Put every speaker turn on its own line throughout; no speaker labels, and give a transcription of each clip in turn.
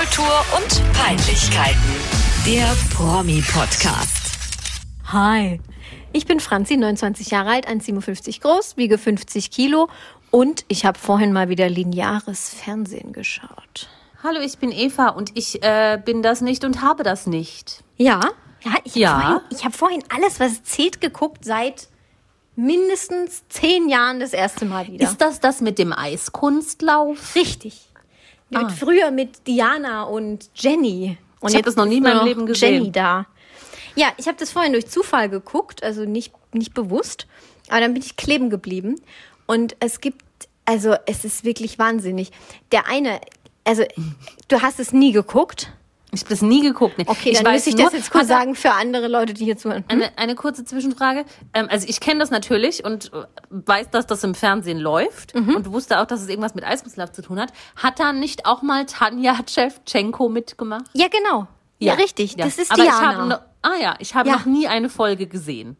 Popkultur und Peinlichkeiten. Der Promi-Podcast.
Hi, ich bin Franzi, 29 Jahre alt, 1,57 groß, wiege 50 Kilo und ich habe vorhin mal wieder lineares Fernsehen geschaut.
Hallo, ich bin Eva und ich äh, bin das nicht und habe das nicht.
Ja? Ja, ich
Ja.
habe vorhin, ich hab vorhin alles, was zählt, geguckt seit mindestens zehn Jahren das erste Mal wieder.
Ist das das mit dem Eiskunstlauf?
Richtig.
Ah.
Mit früher mit Diana und Jenny. Und
Ich hab das noch nie in meinem Leben gesehen.
Jenny da. Ja, ich habe das vorhin durch Zufall geguckt, also nicht, nicht bewusst. Aber dann bin ich kleben geblieben. Und es gibt, also es ist wirklich wahnsinnig. Der eine, also du hast es nie geguckt.
Ich habe das nie geguckt. Nee.
Okay,
ich
dann
weiß
muss ich das jetzt kurz sagen für andere Leute, die hier zuhören. Hm?
Eine, eine kurze Zwischenfrage. Ähm, also ich kenne das natürlich und äh, weiß, dass das im Fernsehen läuft
Mhm.
und wusste auch, dass es irgendwas mit Eiskunstlauf zu tun hat. Hat da nicht auch mal Tanja Tschewtschenko mitgemacht?
Ja, genau. Ja, richtig.
Ja.
Das ist
Aber
Diana.
Ich habe ah ja, ich habe
Ja.
noch nie eine Folge gesehen.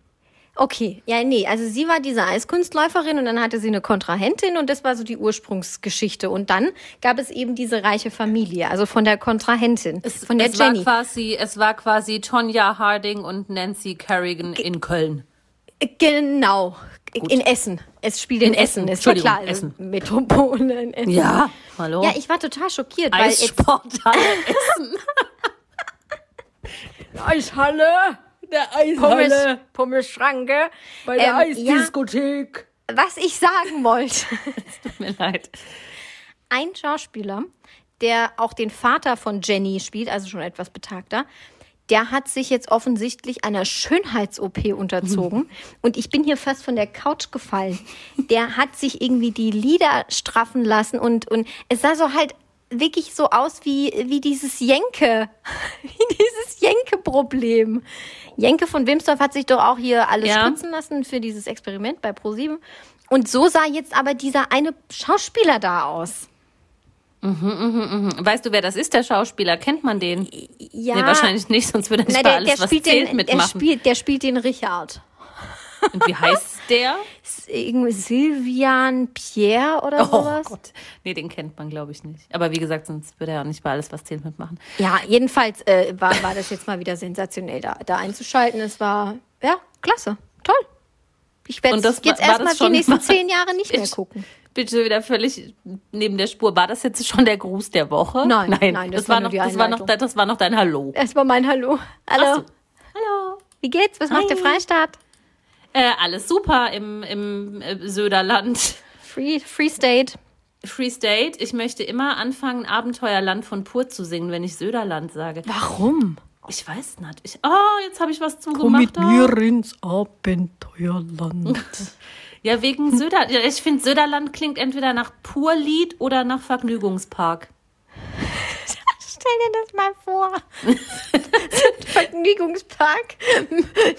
Okay, ja, nee, also sie war diese Eiskunstläuferin und dann hatte sie eine Kontrahentin und das war so die Ursprungsgeschichte. Und dann gab es eben diese reiche Familie, also von der Kontrahentin, von der
es
Jenny.
War quasi, es war quasi Tonya Harding und Nancy Kerrigan in Köln.
Genau, in Essen. Es spielt in,
In
Essen,
Essen,
ist klar, also
Essen.
Metropole in Essen.
Ja, hallo.
Ja, ich war total schockiert,
Eissporthalle Essen.
Eishalle,
Der
Pommes, Pommesschranke.
bei
der
Eisdiskothek.
Was ich sagen wollte.
Tut mir leid.
ein Schauspieler, der auch den Vater von Jenny spielt, also schon etwas betagter, der hat sich jetzt offensichtlich einer Schönheits-OP unterzogen. Und ich bin hier fast von der Couch gefallen. Der hat sich irgendwie die Lider straffen lassen und, und es sah so halt wirklich so aus wie, wie dieses Jenke, wie dieses Jenke-Problem. Jenke von Wimsdorf hat sich doch auch hier alles
Ja.
spritzen lassen für dieses Experiment bei ProSieben. Und so sah jetzt aber dieser eine Schauspieler da aus.
Weißt du, wer das ist, der Schauspieler? Kennt man den?
Ja.
Nee, wahrscheinlich nicht, sonst würde er nicht
Na, der,
alles,
der,
was
spielt
zählt,
den, der,
mitmachen.
spielt, der spielt den Richard.
Und wie heißt der?
Irgendwie Silvian Pierre oder
Oh
sowas.
Gott. Nee, den kennt man, glaube ich, nicht. Aber wie gesagt, sonst würde er ja nicht bei alles, was zählt, mitmachen.
Ja, jedenfalls äh, war, war das jetzt mal wieder sensationell, da, da einzuschalten. Es war, ja, klasse, toll. Ich werde
das
es jetzt
war- war
erstmal
das
die nächsten zehn Jahre nicht mehr gucken.
Schon wieder völlig neben der Spur. War das jetzt schon der Gruß der Woche?
Nein,
nein,
nein,
das,
das
war
war
noch, das war noch, das war noch dein Hallo.
Erstmal mein Hallo. Hallo.
So.
Hallo. Wie geht's? Was macht der
Hi.
Freistaat?
Äh, alles super im, im äh, Söderland.
Free, Free State.
Free State. Ich möchte immer anfangen, Abenteuerland von Pur zu singen, wenn ich Söderland sage.
Warum?
Ich weiß nicht. Ich, oh, jetzt habe ich was zugemacht. oh.
ins Abenteuerland.
Ja, wegen Söder. Ja, ich finde, Söderland klingt entweder nach Purlied oder nach Vergnügungspark.
Stell dir das mal vor. Vergnügungspark,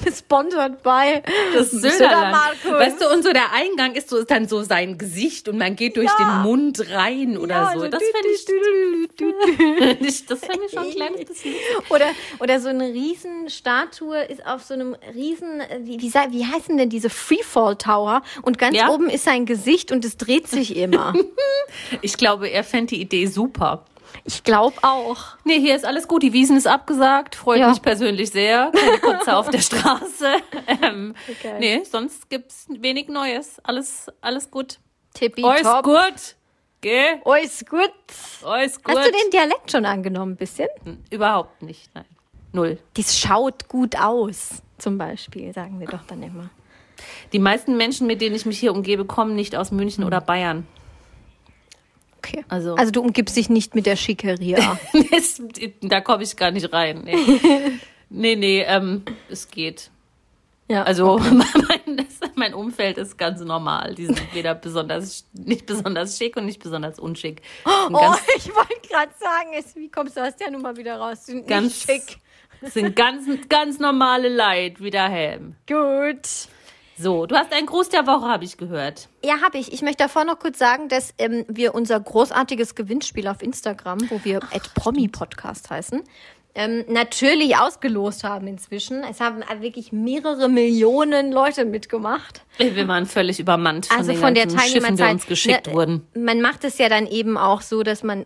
gesponsert bei
Das
Södermarkus.
Weißt du, und so der Eingang ist so dann so sein Gesicht und man geht durch
Ja.
den Mund rein oder
Ja,
so. Das fände ich, das fänd ich schon ein kleines bisschen.
Oder, oder so eine Riesenstatue ist auf so einem riesen, wie, wie, wie heißen denn diese Freefall Tower? Und ganz
Ja.
oben ist sein Gesicht und es dreht sich immer.
Ich glaube, er fände die Idee super.
Ich glaube auch.
Nee, hier ist alles gut. Die Wiesen ist abgesagt. Freut
Ja.
mich persönlich sehr. Keine Kotze auf der Straße. Ähm,
Okay.
nee, sonst gibt's wenig Neues. Alles, alles gut.
Tippi
Alles gut. Geh.
Alles gut.
Alles gut.
Hast du den Dialekt schon angenommen, ein bisschen?
Überhaupt nicht. Nein. Null.
Das schaut gut aus, zum Beispiel, sagen wir doch dann immer.
Die meisten Menschen, mit denen ich mich hier umgebe, kommen nicht aus München oder Bayern.
Okay.
Also-
also du umgibst dich nicht mit der Schickeria.
Da komme ich gar nicht rein. Nee, nee, nee ähm, es geht.
ja.
Also mein, das, mein Umfeld ist ganz normal. Die sind weder besonders, nicht besonders schick und nicht besonders unschick.
Oh, ich wollte gerade sagen, es, wie kommst du aus der Nummer wieder raus? Sind
ganz
schick.
sind ganz, ganz normale Leid, wie der Helm.
Gut.
So, du hast einen Gruß der Woche, habe ich gehört.
Ja, habe ich. Ich möchte davor noch kurz sagen, dass ähm, wir unser großartiges Gewinnspiel auf Instagram, wo wir Promi Podcast heißen, ähm, natürlich ausgelost haben inzwischen. Es haben wirklich mehrere Millionen Leute mitgemacht.
Wir waren völlig übermannt von
Also
den
von der
Schiffen, die uns geschickt
Ne,
wurden.
Man macht es ja dann eben auch so, dass man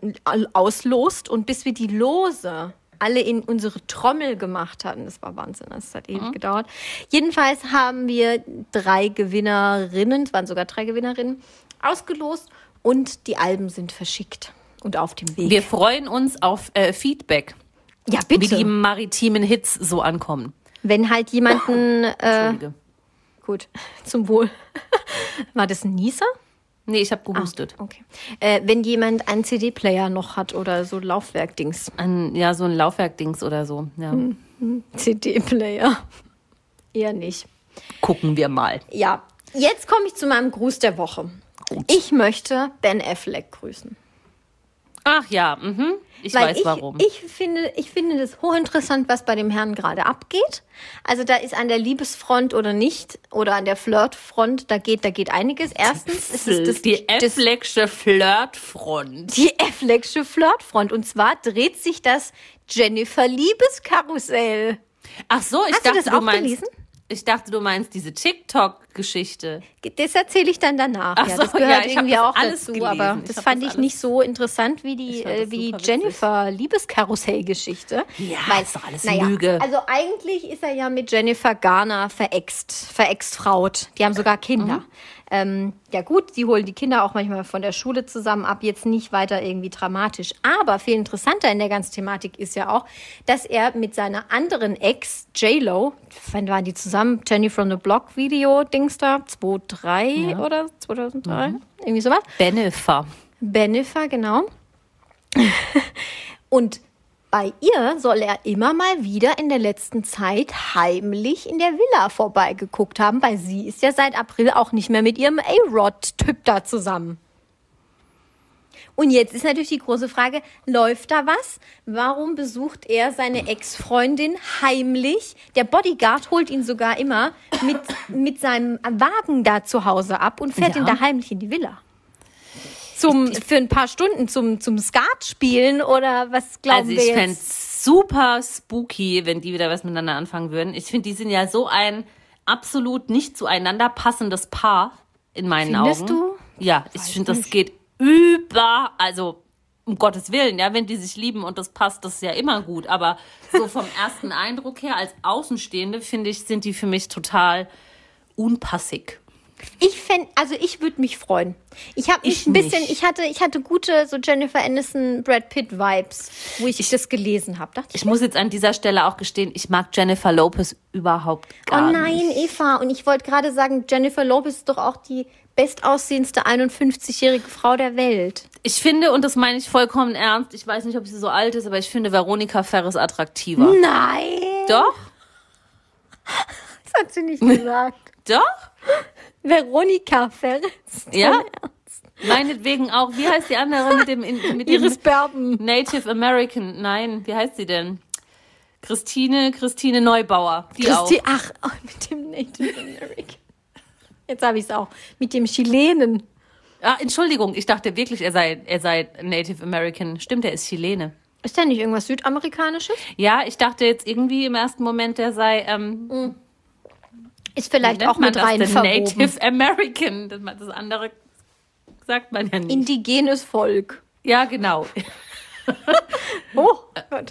auslost und bis wir die Lose alle in unsere Trommel gemacht hatten. Das war Wahnsinn, das hat ewig gedauert. Jedenfalls haben wir drei Gewinnerinnen, es waren sogar drei Gewinnerinnen, ausgelost und die Alben sind verschickt und auf dem Weg.
Wir freuen uns auf äh, Feedback,
ja,
wie
bitte.
die maritimen Hits so ankommen.
Wenn halt jemanden, äh,
Entschuldige.
gut, zum Wohl. War das ein Nieser?
Nee, ich habe gehustet.
Okay. Äh, wenn jemand einen CD-Player noch hat oder so Laufwerk-Dings.
Ein, ja, so ein Laufwerk-Dings oder so. Ja.
Hm. CD-Player. Eher nicht.
Gucken wir mal.
Ja, jetzt komme ich zu meinem Gruß der Woche. Ich möchte Ben Affleck grüßen.
Ach ja, mhm. ich
Weil
weiß
ich,
warum.
Ich finde, ich finde das hochinteressant, was bei dem Herrn gerade abgeht. Also da ist an der Liebesfront oder nicht, oder an der Flirtfront, da geht, da geht einiges. Erstens ist es das,
die
das,
Afflecksche Flirtfront.
die Afflecksche Flirtfront. Und zwar dreht sich das Jennifer Liebeskarussell.
Ach so, ich
Hast du
dachte,
das auch
meinst,
gelesen?
Ich dachte, du meinst diese TikTok-Geschichte.
Das erzähle ich dann danach.
Ach
ja,
so,
das gehört
ja,
irgendwie auch
alles
dazu,
gelesen.
aber das fand
das
ich nicht so interessant wie die, äh, wie die. Jennifer Liebeskarussell-Geschichte.
Ja,
Weil,
ist doch alles
naja,
Lüge.
Also eigentlich ist er ja mit Jennifer Garner verext, verext-fraut. Die haben sogar Kinder.
Mhm.
Ähm, ja gut, die holen die Kinder auch manchmal von der Schule zusammen ab, jetzt nicht weiter irgendwie dramatisch. Aber viel interessanter in der ganzen Thematik ist ja auch, dass er mit seiner anderen Ex, J-Lo, wann waren die zusammen? Jenny from the Block Video, Dings da, 2003 oder 2003?
Mhm.
Irgendwie sowas.
Benefer.
Benefer, genau. Und bei ihr soll er immer mal wieder in der letzten Zeit heimlich in der Villa vorbeigeguckt haben, weil sie ist ja seit April auch nicht mehr mit ihrem A-Rod-Typ da zusammen. Und jetzt ist natürlich die große Frage, läuft da was? Warum besucht er seine Ex-Freundin heimlich? Der Bodyguard holt ihn sogar immer mit, mit seinem Wagen da zu Hause ab und fährt
Ja.
ihn da heimlich in die Villa. Zum, für ein paar Stunden zum, zum Skat spielen oder was glauben
Also
wir
ich
jetzt?
fände super spooky, wenn die wieder was miteinander anfangen würden. Ich finde, die sind ja so ein absolut nicht zueinander passendes Paar in meinen
Findest
Augen.
du?
Ja, ich finde, das geht über, also um Gottes Willen, ja, wenn die sich lieben und das passt, das ist ja immer gut. Aber so vom ersten Eindruck her als Außenstehende finde ich, sind die für mich total unpassig.
Ich fänd, also ich würde mich freuen. Ich habe mich
Ich
ein bisschen,
nicht.
ich hatte, ich hatte gute so Jennifer Aniston, Brad Pitt Vibes, wo ich, das gelesen habe. Ich,
Ich muss jetzt an dieser Stelle auch gestehen, ich mag Jennifer Lopez überhaupt
oh
gar
nein,
nicht.
Eva. Und ich wollte gerade sagen, Jennifer Lopez ist doch auch die bestaussehendste 51-jährige Frau der Welt.
Ich finde, und das meine ich vollkommen ernst, ich weiß nicht, ob sie so alt ist, aber ich finde Veronika Ferres attraktiver.
Nein,
Doch?
das hat sie nicht gesagt.
Doch?
Veronika Ferris.
Ja? Meinetwegen auch. Wie heißt die andere mit dem, in, mit
Iris
dem
Berben.
Native American? Nein, wie heißt sie denn? Christine, Christine Neubauer. Die
Christi,
auch.
ach, oh, mit dem Native American. Jetzt habe ich es auch. Mit dem Chilenen.
Ah, Entschuldigung, ich dachte wirklich, er sei, er sei Native American. Stimmt, er ist Chilene.
Ist da nicht irgendwas Südamerikanisches?
Ja, ich dachte jetzt irgendwie im ersten Moment, er sei, ähm,
Ist vielleicht auch mit
das
rein
denn?
verwoben.
Native American. Das, das andere sagt man ja nicht.
Indigenes Volk.
ja, genau.
Oh,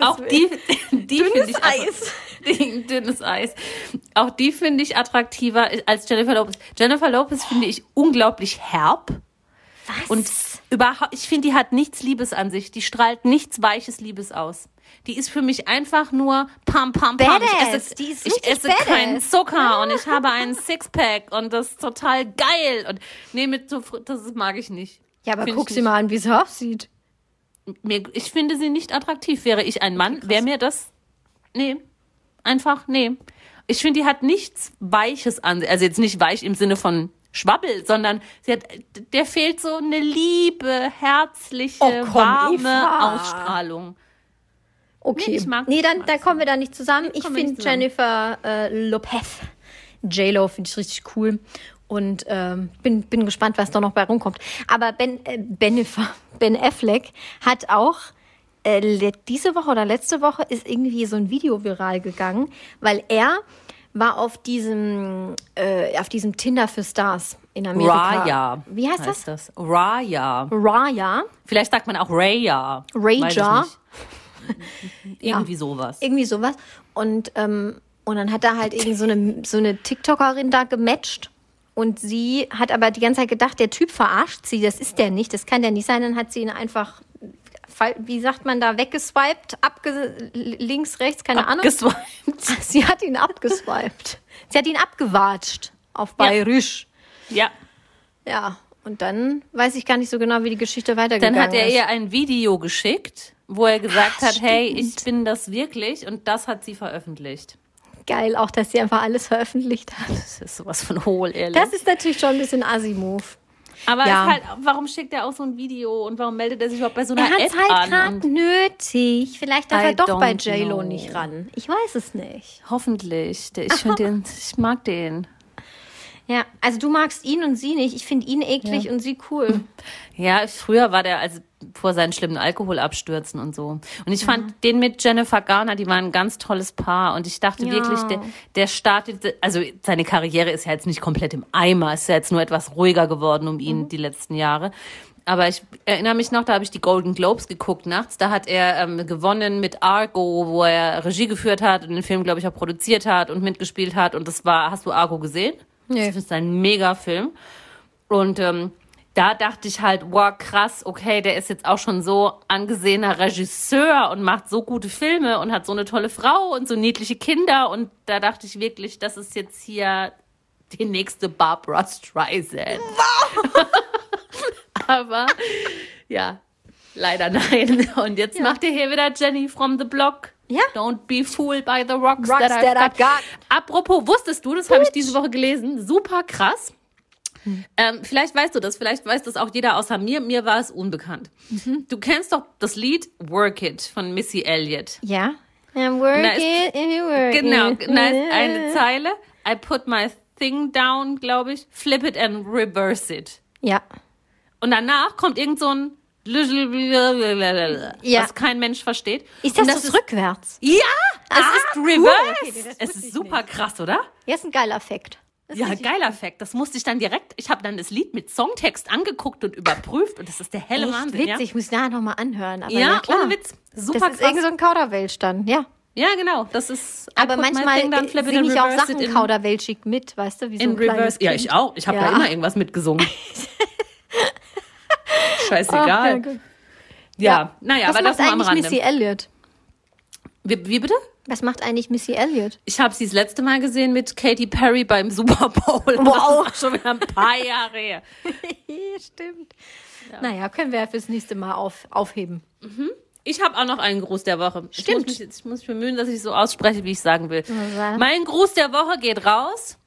Auch die, die finde ich
Eis.
Die, dünnes Eis. Auch die finde ich attraktiver als Jennifer Lopez. Jennifer Lopez finde ich unglaublich herb.
Was?
Und überhaupt, ich finde, die hat nichts Liebes an sich. Die strahlt nichts Weiches Liebes aus. Die ist für mich einfach nur pam, pam, pam. Ich esse,
Die ist
ich esse
badass.
keinen Zucker und ich habe einen Sixpack und das ist total geil. Und nee, mit so, das mag ich nicht.
ja, aber
Find
guck sie
nicht.
mal an, wie sie aussieht.
Mir, ich finde sie nicht attraktiv. Wäre ich ein Mann, wäre mir das. Nee. Einfach, nee. Ich finde, die hat nichts Weiches an. Also jetzt nicht weich im Sinne von Schwabbel, sondern sie hat, der fehlt so eine liebe, herzliche,
Oh, komm,
warme
Eva.
Ausstrahlung.
Okay.
Nee, ich mag-
nee, dann, dann kommen wir da nicht zusammen. ich
wir nicht
finde. Jennifer äh, Lopez, J-Lo, finde ich richtig cool. Und ähm, bin, bin gespannt, was da noch bei rumkommt. Aber Ben, äh, Benifer, Ben Affleck hat auch äh, diese Woche oder letzte Woche ist irgendwie so ein Video viral gegangen, weil er war auf diesem, äh, auf diesem Tinder für Stars in Amerika.
Raya.
Wie heißt das?
das? Raya.
Raya.
Vielleicht sagt man auch Raya.
Raja.
Irgendwie sowas.
Irgendwie sowas. Und, ähm, und dann hat er halt irgendwie so eine, so eine TikTokerin da gematcht. Und sie hat aber die ganze Zeit gedacht, der Typ verarscht sie, das ist der nicht, das kann der nicht sein. Dann hat sie ihn einfach, wie sagt man da, weggeswiped, abge links, rechts, keine Ahnung.
Geswiped.
Sie hat ihn abgeswiped. Sie hat ihn abgewatscht auf Bayerisch.
Ja.
Ja. Und dann weiß ich gar nicht so genau, wie die Geschichte weitergegangen
Dann hat er
ist.
ihr ein Video geschickt, wo er gesagt hat, hey,
stimmt.
ich bin das wirklich und das hat sie veröffentlicht.
Geil, auch, dass sie einfach alles veröffentlicht hat.
Das ist sowas von hohl, ehrlich.
Das ist natürlich schon ein bisschen Assi-Move.
Aber
Ja.
halt, warum schickt er auch so ein Video und warum meldet er sich überhaupt bei so einer
Er hat
App
halt
an?
gerade
Und
nötig. Vielleicht darf
I
er doch bei JLo
know.
nicht ran. Ich weiß es nicht.
hoffentlich. Ich den, ich mag den.
Ja, also du magst ihn und sie nicht. Ich finde ihn eklig und sie cool.
Ja, früher war der also vor seinen schlimmen Alkoholabstürzen und so. Und ich fand
Mhm.
den mit Jennifer Garner, die waren ein ganz tolles Paar. Und ich dachte
Ja.
wirklich, der, der startete, also seine Karriere ist ja jetzt nicht komplett im Eimer, ist ja jetzt nur etwas ruhiger geworden um
Mhm.
ihn die letzten Jahre. Aber ich erinnere mich noch, da habe ich die Golden Globes geguckt nachts. Da hat er ähm, gewonnen mit Argo, wo er Regie geführt hat und den Film, glaube ich, auch produziert hat und mitgespielt hat. Und das war, hast du Argo gesehen?
Nee.
Das ist ein Mega-Film. Und ähm, da dachte ich halt, wow, krass, okay, der ist jetzt auch schon so angesehener Regisseur und macht so gute Filme und hat so eine tolle Frau und so niedliche Kinder. Und da dachte ich wirklich, das ist jetzt hier die nächste Barbara Streisand. Aber ja, leider nein. Und jetzt macht ihr hier wieder Jenny from the Block.
Ja.
Don't be fooled by the rocks,
Rocks
that, I've
that I've
got.
got.
Apropos, wusstest du, das habe ich diese Woche gelesen, super krass. Ähm, vielleicht weißt du das, vielleicht weiß das auch jeder außer mir. Mir war es unbekannt. Du kennst doch das Lied Work It von Missy Elliott.
Ja. And work
ist-
it, and you work
Genau,
it.
da ist eine Zeile. I put my thing down, glaube ich. Flip it and reverse it.
Ja.
Und danach kommt irgend so ein
Ja.
was kein Mensch versteht.
Ist das, das rückwärts?
Ja, es ist reverse.
okay, das
es ist
ich
super krass, oder?
Ja, ist ein geiler Effekt. Das ist
Ja, geiler Effekt. Das musste ich dann direkt, ich habe dann das Lied mit Songtext angeguckt und überprüft und das ist der helle
Echt
Wahnsinn.
witzig, ich muss nachher nochmal anhören. Aber
Ja,
ja,
ja
klar.
ohne Witz. Super
Das ist
krass.
irgend so ein Kauderweltstand, ja.
ja, genau. Das ist.
Aber manchmal
it
singe ich auch Sachen kauderwelschig mit, weißt du, wie so
In Reverse. Ja, ich auch. Ich habe
Ja.
da immer irgendwas mitgesungen.
Ja,
Scheißegal.
gut.
ja, naja,
Was
aber das
macht
nur am
eigentlich
Rande.
Missy Elliott?
Wie, wie bitte?
Was macht eigentlich Missy Elliott?
Ich habe sie das letzte Mal gesehen mit Katy Perry beim Super Bowl.
Wow.
Das ist schon wieder ein paar Jahre her.
Stimmt. Naja, können wir ja fürs nächste Mal auf, aufheben.
Ich habe auch noch einen Gruß der Woche. Ich
Stimmt.
muss mich, ich muss mich bemühen, dass ich so ausspreche, wie ich sagen will.
sag.
Mein Gruß der Woche geht raus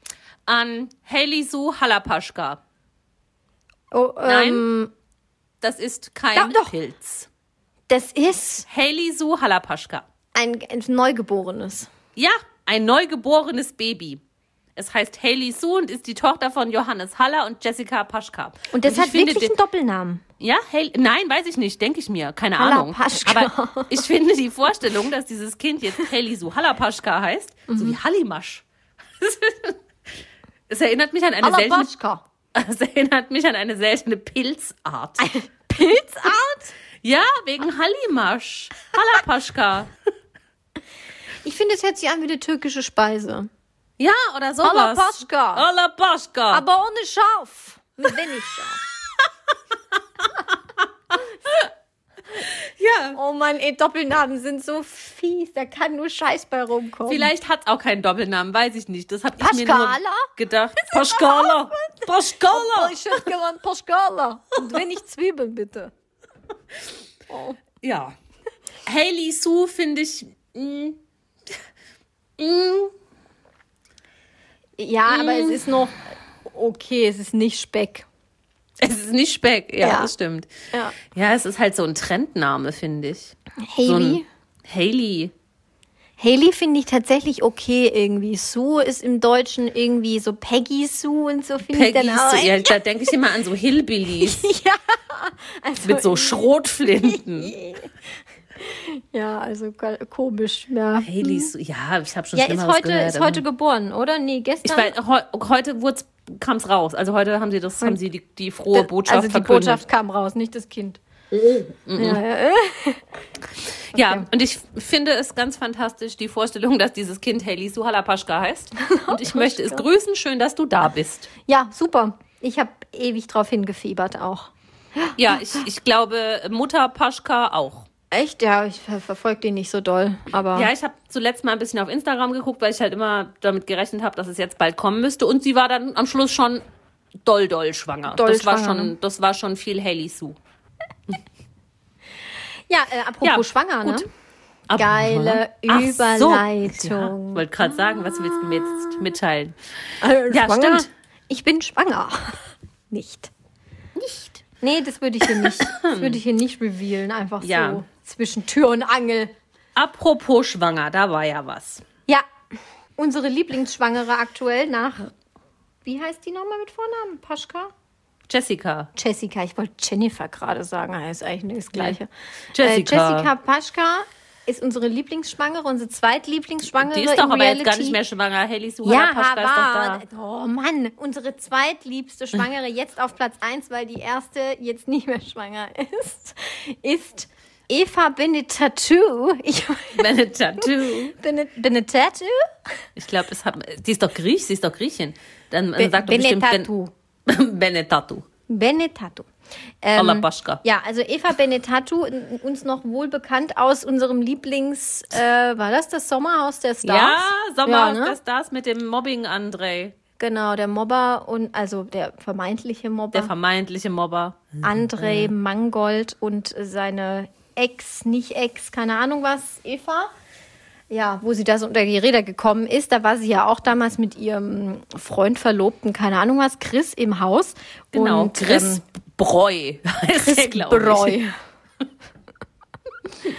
an Hailey Sue Halapaschka.
Oh,
Nein. Das ist kein
Ja, doch.
Pilz.
das ist
Hailey Sue Halapaschka.
ein, ein Neugeborenes.
Ja, ein neugeborenes Baby. Es heißt Hailey Sue und ist die Tochter von Johannes Haller und Jessica Paschka.
Und das
ich
hat
finde
wirklich
den-
einen Doppelnamen.
Ja, Hailey, nein, weiß ich nicht, denke ich mir, keine
Halla
Ahnung.
Paschka.
Aber ich finde die Vorstellung, dass dieses Kind jetzt Hailey Sue Hallapaschka heißt, so
Mhm.
wie Hallimasch. Es erinnert mich an eine seltene, es erinnert mich an eine seltene Pilzart.
Pilzart?
Ja, wegen Hallimasch. Hallapaschka.
Ich finde, es hört sich an wie eine türkische Speise.
Ja, oder sowas.
Halapaschka.
Hallapaschka.
Aber ohne Schaf. Mit wenig Schaf.
ja.
Oh Mann, ey, Doppelnamen sind so fies. Da kann nur Scheiß bei rumkommen.
Vielleicht hat es auch keinen Doppelnamen, weiß ich nicht. Das habe ich mir nur gedacht. Paschkala.
Oh,
Paschkala.
ich hätte gern Pascala. Und wenig Zwiebeln, bitte.
Ja. Hailey Sue finde ich. mm, mm,
Ja, aber es ist noch okay. Es ist nicht Speck.
es ist nicht Speck. Ja,
Ja.
das stimmt.
Ja.
Ja, es ist halt so ein Trendname, finde ich. So
Hailey?
ein Hailey.
Hailey finde ich tatsächlich okay irgendwie. Sue ist im Deutschen irgendwie so Peggy Sue und so finde ich
Peggy
dann auch.
Sue. Ja, da denke ich immer an so Hillbillies
ja. Also,
mit so Schrotflinten.
Ja, also ko- komisch. Ja,
Haley, Su- ja, ich habe schon
ja ist
Schlimmeres
heute,
gehört.
ist
aber-
heute geboren, oder? Nee,
ich
gestern.
weiß, heu, heute kam es raus. Also heute haben sie das, haben sie die, die frohe Botschaft
also die
verkündet.
Botschaft kam raus, nicht das Kind.
Mhm.
Ja, ja.
Ja, und ich finde es ganz fantastisch, die Vorstellung, dass dieses Kind Haley Suhalapaschka heißt. Und ich möchte es grüßen. Schön, dass du da bist.
ja, super. Ich habe ewig drauf hingefiebert auch.
Ja, ich, ich glaube, Mutter Paschka auch.
Echt? Ja, ich ver verfolge den nicht so doll. Aber
Ja, ich habe zuletzt mal ein bisschen auf Instagram geguckt, weil ich halt immer damit gerechnet habe, dass es jetzt bald kommen müsste. Und sie war dann am Schluss schon doll, doll schwanger.
Doll
das, war
schwanger, ne?
schon, das war schon viel Haley Sue.
ja äh, apropos
Ja,
schwanger, ne?
gut. Aber-
Geile
Ach so.
Überleitung.
Ja, wollte gerade sagen, was willst du mir jetzt mitteilen?
Äh,
Ja,
schwanger?
stimmt.
Ich bin schwanger. Nicht.
Nicht.
Nee, das würde ich hier nicht, das würde ich hier nicht revealen. Einfach
Ja.
so zwischen Tür und Angel.
Apropos schwanger, da war ja was.
Ja, unsere Lieblingsschwangere aktuell nach, wie heißt die nochmal mit Vornamen? Paschka?
Jessica.
Jessica, ich wollte Jennifer gerade sagen, ist eigentlich nicht das Gleiche.
Jessica.
Äh, Jessica Paschka ist unsere Lieblingsschwangere, unsere zweitlieblingsschwangere.
Die ist doch aber jetzt gar
Reality.
nicht mehr schwanger. Haley Sue
Ja,
Paschka ist
aber,
doch da.
oh Mann, unsere zweitliebste Schwangere jetzt auf Platz 1, weil die erste jetzt nicht mehr schwanger ist, ist Eva Benetatu. Ich
Benetatu.
Benet, Benetatu?
Ich glaube, es hat. Die ist doch Griech, sie ist doch Griechin. Dann
Be
sagt doch bestimmt
Benetatu.
Ben, Benetatu.
Benetatu. Ähm, ja, also Eva Benetatu, uns noch wohl bekannt aus unserem Lieblings, äh, war das das Sommerhaus der Stars?
Ja, Sommer
Ja, ne?
das, das mit dem Mobbing, André.
Genau, der Mobber und also der vermeintliche Mobber.
Der vermeintliche Mobber.
André Mangold und seine Ex, nicht Ex, keine Ahnung was, Eva. Ja, wo sie da so unter die Räder gekommen ist, da war sie ja auch damals mit ihrem Freund, Verlobten, keine Ahnung was, Chris im Haus.
Genau.
Und,
Chris
ähm,
Breu. heißt der,
Chris
glaub ich.
Breu.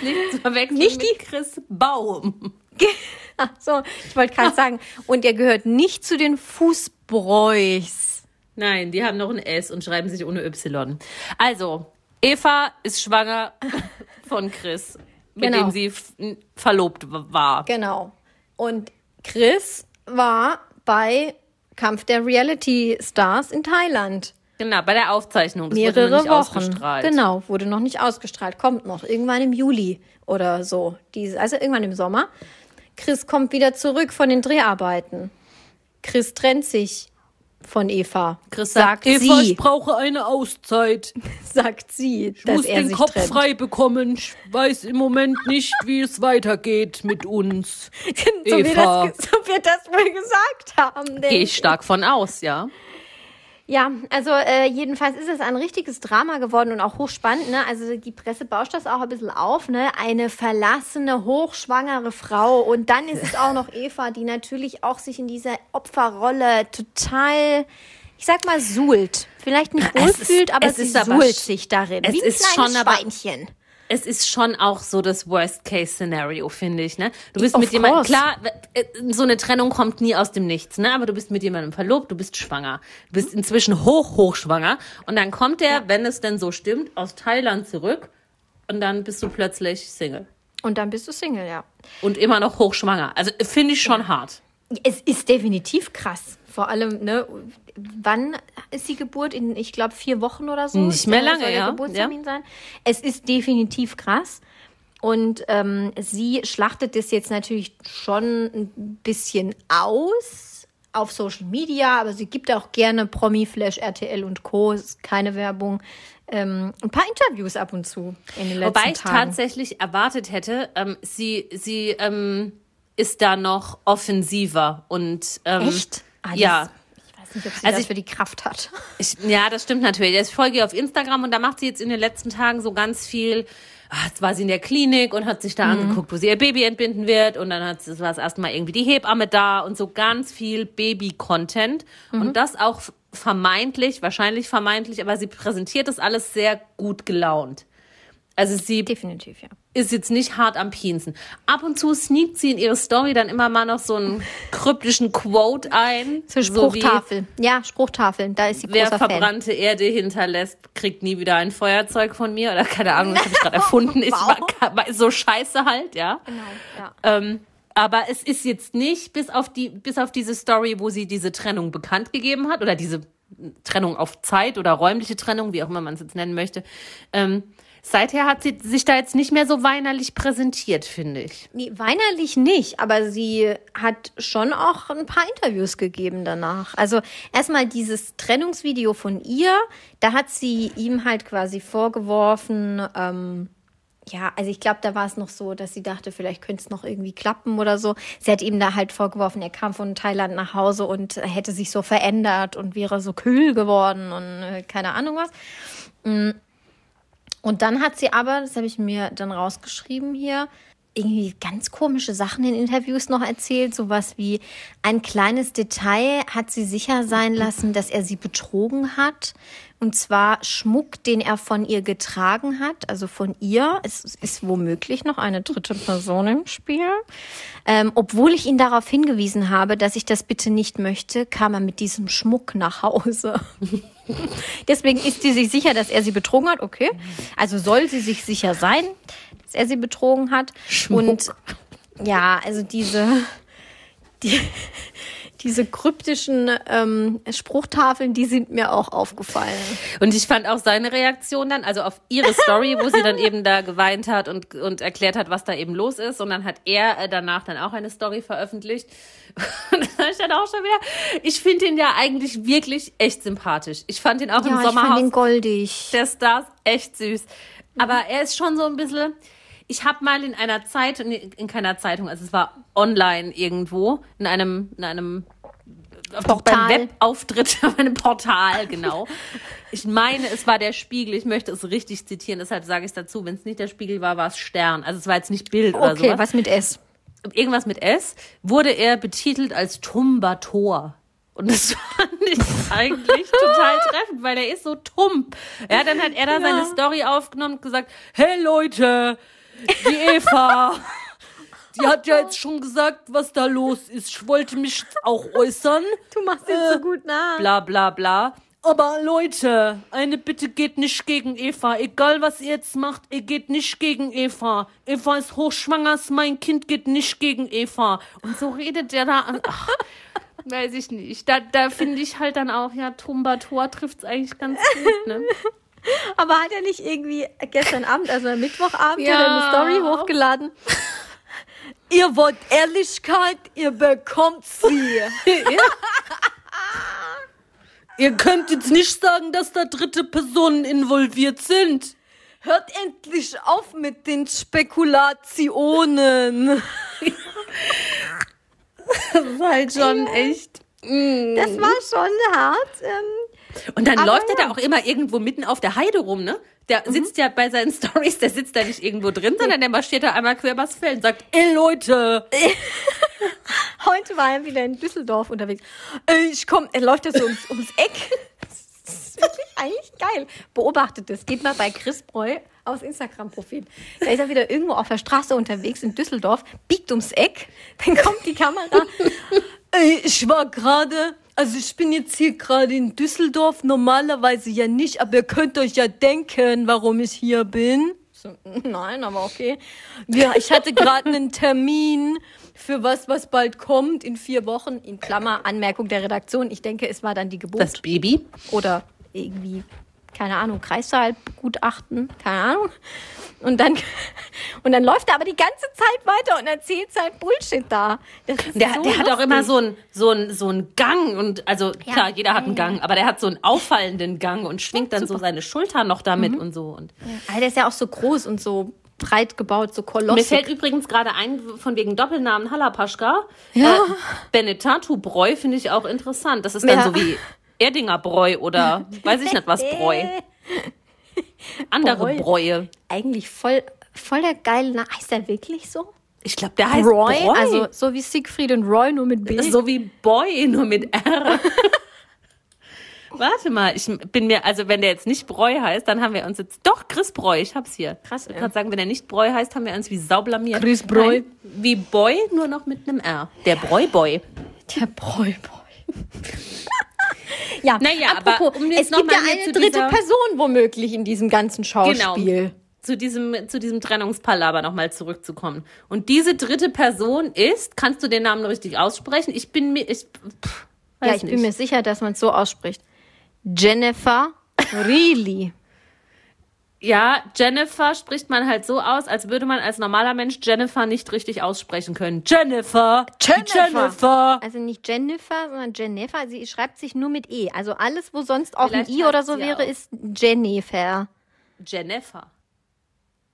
Nicht zu verwechseln
Nicht
mit Chris Baum.
Ach so, ich wollte gerade sagen, und er gehört nicht zu den Fußbräus.
Nein, die haben noch ein S und schreiben sich ohne Y. Also, Eva ist schwanger von Chris, mit
Genau.
dem sie verlobt war.
Genau. Und Chris war bei Kampf der Reality Stars in Thailand.
Genau, bei der Aufzeichnung. Das wurde
mehrere
noch nicht
Wochen.
ausgestrahlt.
Genau, wurde noch nicht ausgestrahlt. Kommt noch irgendwann im Juli oder so. Diese, also irgendwann im Sommer. Chris kommt wieder zurück von den Dreharbeiten. Chris trennt sich von Eva.
Chris sagt, Eva,
sie,
ich brauche eine Auszeit.
sagt sie,
Ich
dass
muss
er
den
sich
Kopf
trennt.
frei bekommen. Ich weiß im Moment nicht, wie es weitergeht mit uns.
so,
Eva.
das, so wird das wohl gesagt haben.
Gehe ich stark von aus, ja.
Ja, also äh, jedenfalls ist es ein richtiges Drama geworden und auch hochspannend. Ne? Also die Presse bauscht das auch ein bisschen auf. Ne? Eine verlassene, hochschwangere Frau. Und dann ist es auch noch Eva, die natürlich auch sich in dieser Opferrolle total, ich sag mal, suhlt. Vielleicht nicht wohlfühlt, aber
es
sie
ist
suhlt sich darin.
es
wie ein
ist
kleines
schon
Schweinchen.
Es ist schon auch so das Worst-Case-Szenario, finde ich. Ne? Du bist
Of
mit jemandem, klar, äh, so eine Trennung kommt nie aus dem Nichts, ne? aber du bist mit jemandem verlobt, du bist schwanger. Du bist inzwischen hoch, hoch schwanger. Und dann kommt der, wenn es denn so stimmt, aus Thailand zurück und dann bist du plötzlich Single.
Und dann bist du Single, ja.
Und immer noch hochschwanger. Also finde ich schon hart.
Es ist definitiv krass. Vor allem, ne, wann ist die Geburt? In, ich glaube, vier Wochen oder so.
Nicht mehr lange,
soll
ja.
Geburtstermin sein. Es ist definitiv krass. Und ähm, sie schlachtet das jetzt natürlich schon ein bisschen aus auf Social Media, aber sie gibt auch gerne Promi, Flash, RTL und Co. Ist keine Werbung. Ähm, ein paar Interviews ab und zu in den letzten
Wobei ich
Tagen.
tatsächlich erwartet hätte, ähm, sie, sie ähm, ist da noch offensiver und ähm,
Echt? Ah,
ja.
Ich weiß nicht, ob sie
Also
das
ich-
für die Kraft hat.
Ich, ja, das stimmt natürlich. Ich folge ihr auf Instagram und da macht sie jetzt in den letzten Tagen so ganz viel. Ah, Jetzt war sie in der Klinik und hat sich da
Mhm.
angeguckt, wo sie ihr Baby entbinden wird. Und dann hat sie, war das erste Mal irgendwie die Hebamme da und so ganz viel Baby-Content.
Mhm.
Und das auch vermeintlich, wahrscheinlich vermeintlich, aber sie präsentiert das alles sehr gut gelaunt. Also sie
Definitiv, ja.
Ist jetzt nicht hart am Piensen. Ab und zu sneakt sie in ihre Story dann immer mal noch so einen kryptischen Quote ein.
Zur
so wie,
Spruchtafel. ja, Spruchtafeln, da ist sie
Wer
großer Fan.
verbrannte Erde hinterlässt, kriegt nie wieder ein Feuerzeug von mir. Oder keine Ahnung, das habe ich gerade erfunden.
Wow.
so scheiße halt, ja.
Genau, ja.
Ähm, aber es ist jetzt nicht bis auf die, bis auf diese Story, wo sie diese Trennung bekannt gegeben hat, oder diese Trennung auf Zeit oder räumliche Trennung, wie auch immer man es jetzt nennen möchte. Ähm, seither hat sie sich da jetzt nicht mehr so weinerlich präsentiert, finde ich.
Nee, weinerlich nicht, aber sie hat schon auch ein paar Interviews gegeben danach. Also erstmal dieses Trennungsvideo von ihr, da hat sie ihm halt quasi vorgeworfen, ähm, ja, also ich glaube, da war es noch so, dass sie dachte, vielleicht könnte es noch irgendwie klappen oder so. Sie hat ihm da halt vorgeworfen, er kam von Thailand nach Hause und hätte sich so verändert und wäre so kühl geworden und äh, keine Ahnung was. Und dann hat sie aber, das habe ich mir dann rausgeschrieben hier, irgendwie ganz komische Sachen in Interviews noch erzählt. Sowas wie ein kleines Detail hat sie sicher sein lassen, dass er sie betrogen hat. Und zwar Schmuck, den er von ihr getragen hat, also von ihr. Es ist womöglich noch eine dritte Person im Spiel. Ähm, obwohl ich ihn darauf hingewiesen habe, dass ich das bitte nicht möchte, kam er mit diesem Schmuck nach Hause. Deswegen ist sie sich sicher, dass er sie betrogen hat. Okay. Also soll sie sich sicher sein, dass er sie betrogen hat. Und ja, also diese, die, diese kryptischen ähm, Spruchtafeln, die sind mir auch aufgefallen.
Und ich fand auch seine Reaktion dann, also auf ihre Story, wo sie dann eben da geweint hat und, und erklärt hat, was da eben los ist. Und dann hat er äh, danach dann auch eine Story veröffentlicht. Und da ich dann auch schon wieder, ich finde ihn ja eigentlich wirklich echt sympathisch. Ich fand ihn auch im
Ja, ich fand
Sommerhaus
ihn goldig.
der Stars echt süß. Aber er ist schon so ein bisschen. Ich habe mal in einer Zeitung, in keiner Zeitung, also es war online irgendwo, in einem, in einem auf-
Portal.
Webauftritt auf einem Portal, genau. Ich meine, es war der Spiegel, ich möchte es richtig zitieren, deshalb sage ich es dazu. Wenn es nicht der Spiegel war, war es Stern. Also es war jetzt nicht Bild oder
Okay,
sowas.
was mit S?
Irgendwas mit S, wurde er betitelt als Tumbator. Und das fand ich eigentlich total treffend, weil er ist so tump. Ja, dann hat er da seine Story aufgenommen und gesagt, hey Leute, die Eva, die hat ja jetzt schon gesagt, was da los ist. Ich wollte mich jetzt auch äußern.
Du machst ihn so gut nach.
Bla bla bla. Aber Leute, eine Bitte geht nicht gegen Eva. Egal was ihr jetzt macht, ihr geht nicht gegen Eva. Eva ist hochschwanger, mein Kind geht nicht gegen Eva. Und so redet der da an. Ach, weiß ich nicht. Da, da finde ich halt dann auch, ja, Tumbator trifft's eigentlich ganz gut, ne?
Aber hat er nicht irgendwie gestern Abend, also am Mittwochabend,
Ja.
hat eine Story hochgeladen? ihr wollt Ehrlichkeit, ihr bekommt sie.
Ihr könnt jetzt nicht sagen, dass da dritte Personen involviert sind.
Hört endlich auf mit den Spekulationen.
Das ist halt schon echt.
Das war schon hart. Ähm,
Und dann
Aber
läuft er
ja.
da auch immer irgendwo mitten auf der Heide rum, ne? Der sitzt ja bei seinen Stories, der sitzt da nicht irgendwo drin, sondern der marschiert da einmal quer übers Feld und sagt, ey Leute,
heute war er wieder in Düsseldorf unterwegs. Äh, Ich komm, er läuft da so ums, ums Eck. Das ist wirklich eigentlich geil. Beobachtet das. Geht mal bei Chris Breu aus Instagram-Profil. Da ist er wieder irgendwo auf der Straße unterwegs in Düsseldorf, biegt ums Eck, dann kommt die Kamera. Ey, ich war gerade, also ich bin jetzt hier gerade in Düsseldorf, normalerweise ja nicht, aber ihr könnt euch ja denken, warum ich hier bin. So, nein, aber okay. Ja, ich hatte gerade einen Termin für was, was bald kommt, in vier Wochen. In Klammer, Anmerkung der Redaktion. Ich denke, es war dann die Geburt
das Baby.
oder irgendwie, keine Ahnung, Kreissaalgutachten, keine Ahnung. Und dann, und dann läuft er aber die ganze Zeit weiter und erzählt sein Bullshit da.
Der,
so
der hat auch immer so einen so einen- so einen Gang und also klar, jeder hat einen Gang, aber der hat so einen auffallenden Gang und schwingt dann so seine Schultern noch damit und so. Und
Ah, der ist ja auch so groß und so breit gebaut, so
mir
kolossig.
fällt übrigens gerade ein, von wegen Doppelnamen Halapaschka.
Ja.
Äh, Benetatu Bräu finde ich auch interessant. Das ist dann
Ja.
so wie Erdinger Bräu oder weiß ich nicht was Bräu. Andere
Bräu.
Bräue.
Eigentlich voll, voll der geile Name. Heißt der wirklich so?
Ich glaube, der heißt
Roy,
Bräu.
also so wie Siegfried und Roy, nur mit B.
so wie Boy, nur mit R. Warte mal, ich bin mir, also wenn der jetzt nicht Breu heißt, dann haben wir uns jetzt, doch, Chris Breu, ich hab's hier.
Krass,
Ich kann sagen, wenn er nicht Breu heißt, haben wir uns wie Sau blamiert.
Chris Breu.
Nein, Wie Boy, nur noch mit einem R. Der Bräuboy.
Der Bräuboy. ja,
Naja,
apropos,
aber um
es gibt
noch
ja eine dritte Person womöglich in diesem ganzen Schauspiel.
Genau. Zu diesem, zu diesem Trennungspalaber nochmal zurückzukommen. Und diese dritte Person ist, kannst du den Namen richtig aussprechen? Ich bin mir, ich, pff,
Ja, ich
nicht.
bin mir sicher, dass man es so ausspricht. Jennifer Reilly.
Ja, Jennifer spricht man halt so aus, als würde man als normaler Mensch Jennifer nicht richtig aussprechen können. Jennifer!
Jennifer.
Jennifer!
Also nicht Jennifer, sondern Jennifer. Sie schreibt sich nur mit E. Also alles, wo sonst auch
Vielleicht
ein I oder so wäre,
auch.
ist Jennifer.
Jennifer.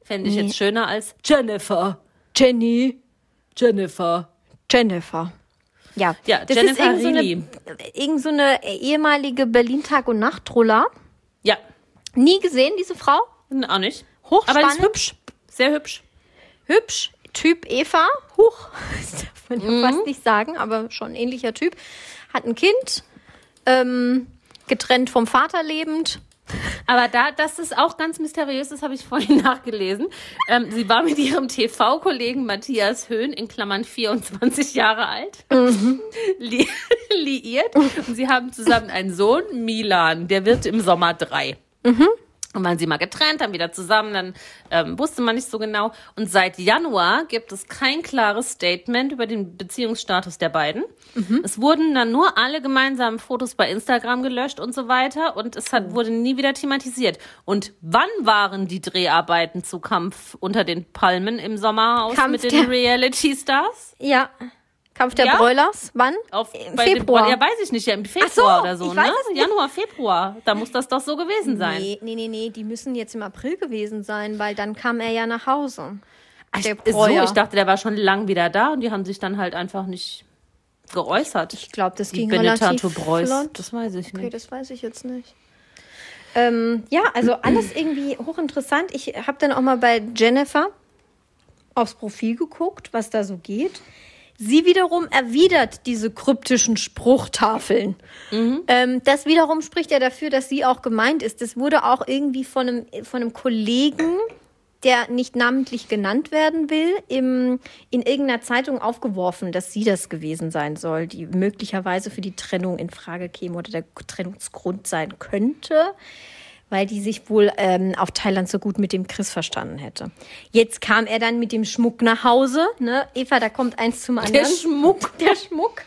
Fände ich
Nee.
jetzt schöner als Jennifer.
Jenny.
Jennifer.
Jennifer. Ja,
Ja,
das
Jennifer
ist irgend so, irgend so eine ehemalige Berlin-Tag- und Nacht-Troller.
Ja,
Nie gesehen, diese Frau.
Auch nicht.
Hochspannend.
Aber ist hübsch. Sehr hübsch.
Hübsch. Typ Eva. Huch. Das darf man ja
Mhm.
fast nicht sagen, aber schon ein ähnlicher Typ. Hat ein Kind. Ähm, getrennt vom Vater lebend.
Aber da, das ist auch ganz mysteriös, das habe ich vorhin nachgelesen. Ähm, sie war mit ihrem TV-Kollegen Matthias Höhn, in Klammern 24 Jahre alt, li liiert. Und sie haben zusammen einen Sohn, Milan, der wird im Sommer drei. Und waren sie mal getrennt, dann wieder zusammen, dann ähm, wusste man nicht so genau. Und seit Januar gibt es kein klares Statement über den Beziehungsstatus der beiden. Es wurden dann nur alle gemeinsamen Fotos bei Instagram gelöscht und so weiter. Und es hat, wurde nie wieder thematisiert. Und wann waren die Dreharbeiten zu Kampf unter den Palmen im Sommerhaus
Kampf
mit den
der-
Reality-Stars?
Ja. Kampf der
Ja?
Broilers. Wann?
Auf,
Im Februar.
ja, weiß ich nicht, ja, im Februar
so,
oder so,
ich
ne? Januar, Februar. Da muss das doch so gewesen sein.
Nee, nee, nee, nee, die müssen jetzt im April gewesen sein, weil dann kam er ja nach Hause. Der
Ist so,
Breuer.
ich dachte, der war schon lang wieder da und die haben sich dann halt einfach nicht geäußert.
Ich glaube, das
Die
ging
Benetato
relativ
Preuß,
flott.
das weiß ich
Okay,
nicht.
das weiß ich jetzt nicht. Ähm, ja, also alles irgendwie hochinteressant. Ich habe dann auch mal bei Jennifer aufs Profil geguckt, was da so geht. Sie wiederum erwidert diese kryptischen Spruchtafeln. Ähm, das wiederum spricht ja dafür, dass sie auch gemeint ist. Das wurde auch irgendwie von einem, von einem Kollegen, der nicht namentlich genannt werden will, im, in irgendeiner Zeitung aufgeworfen, dass sie das gewesen sein soll, die möglicherweise für die Trennung in Frage käme oder der Trennungsgrund sein könnte, weil die sich wohl ähm, auf Thailand so gut mit dem Chris verstanden hätte. Jetzt kam er dann mit dem Schmuck nach Hause. Ne? Eva, da kommt eins zum anderen.
Schmuck.
Der Schmuck.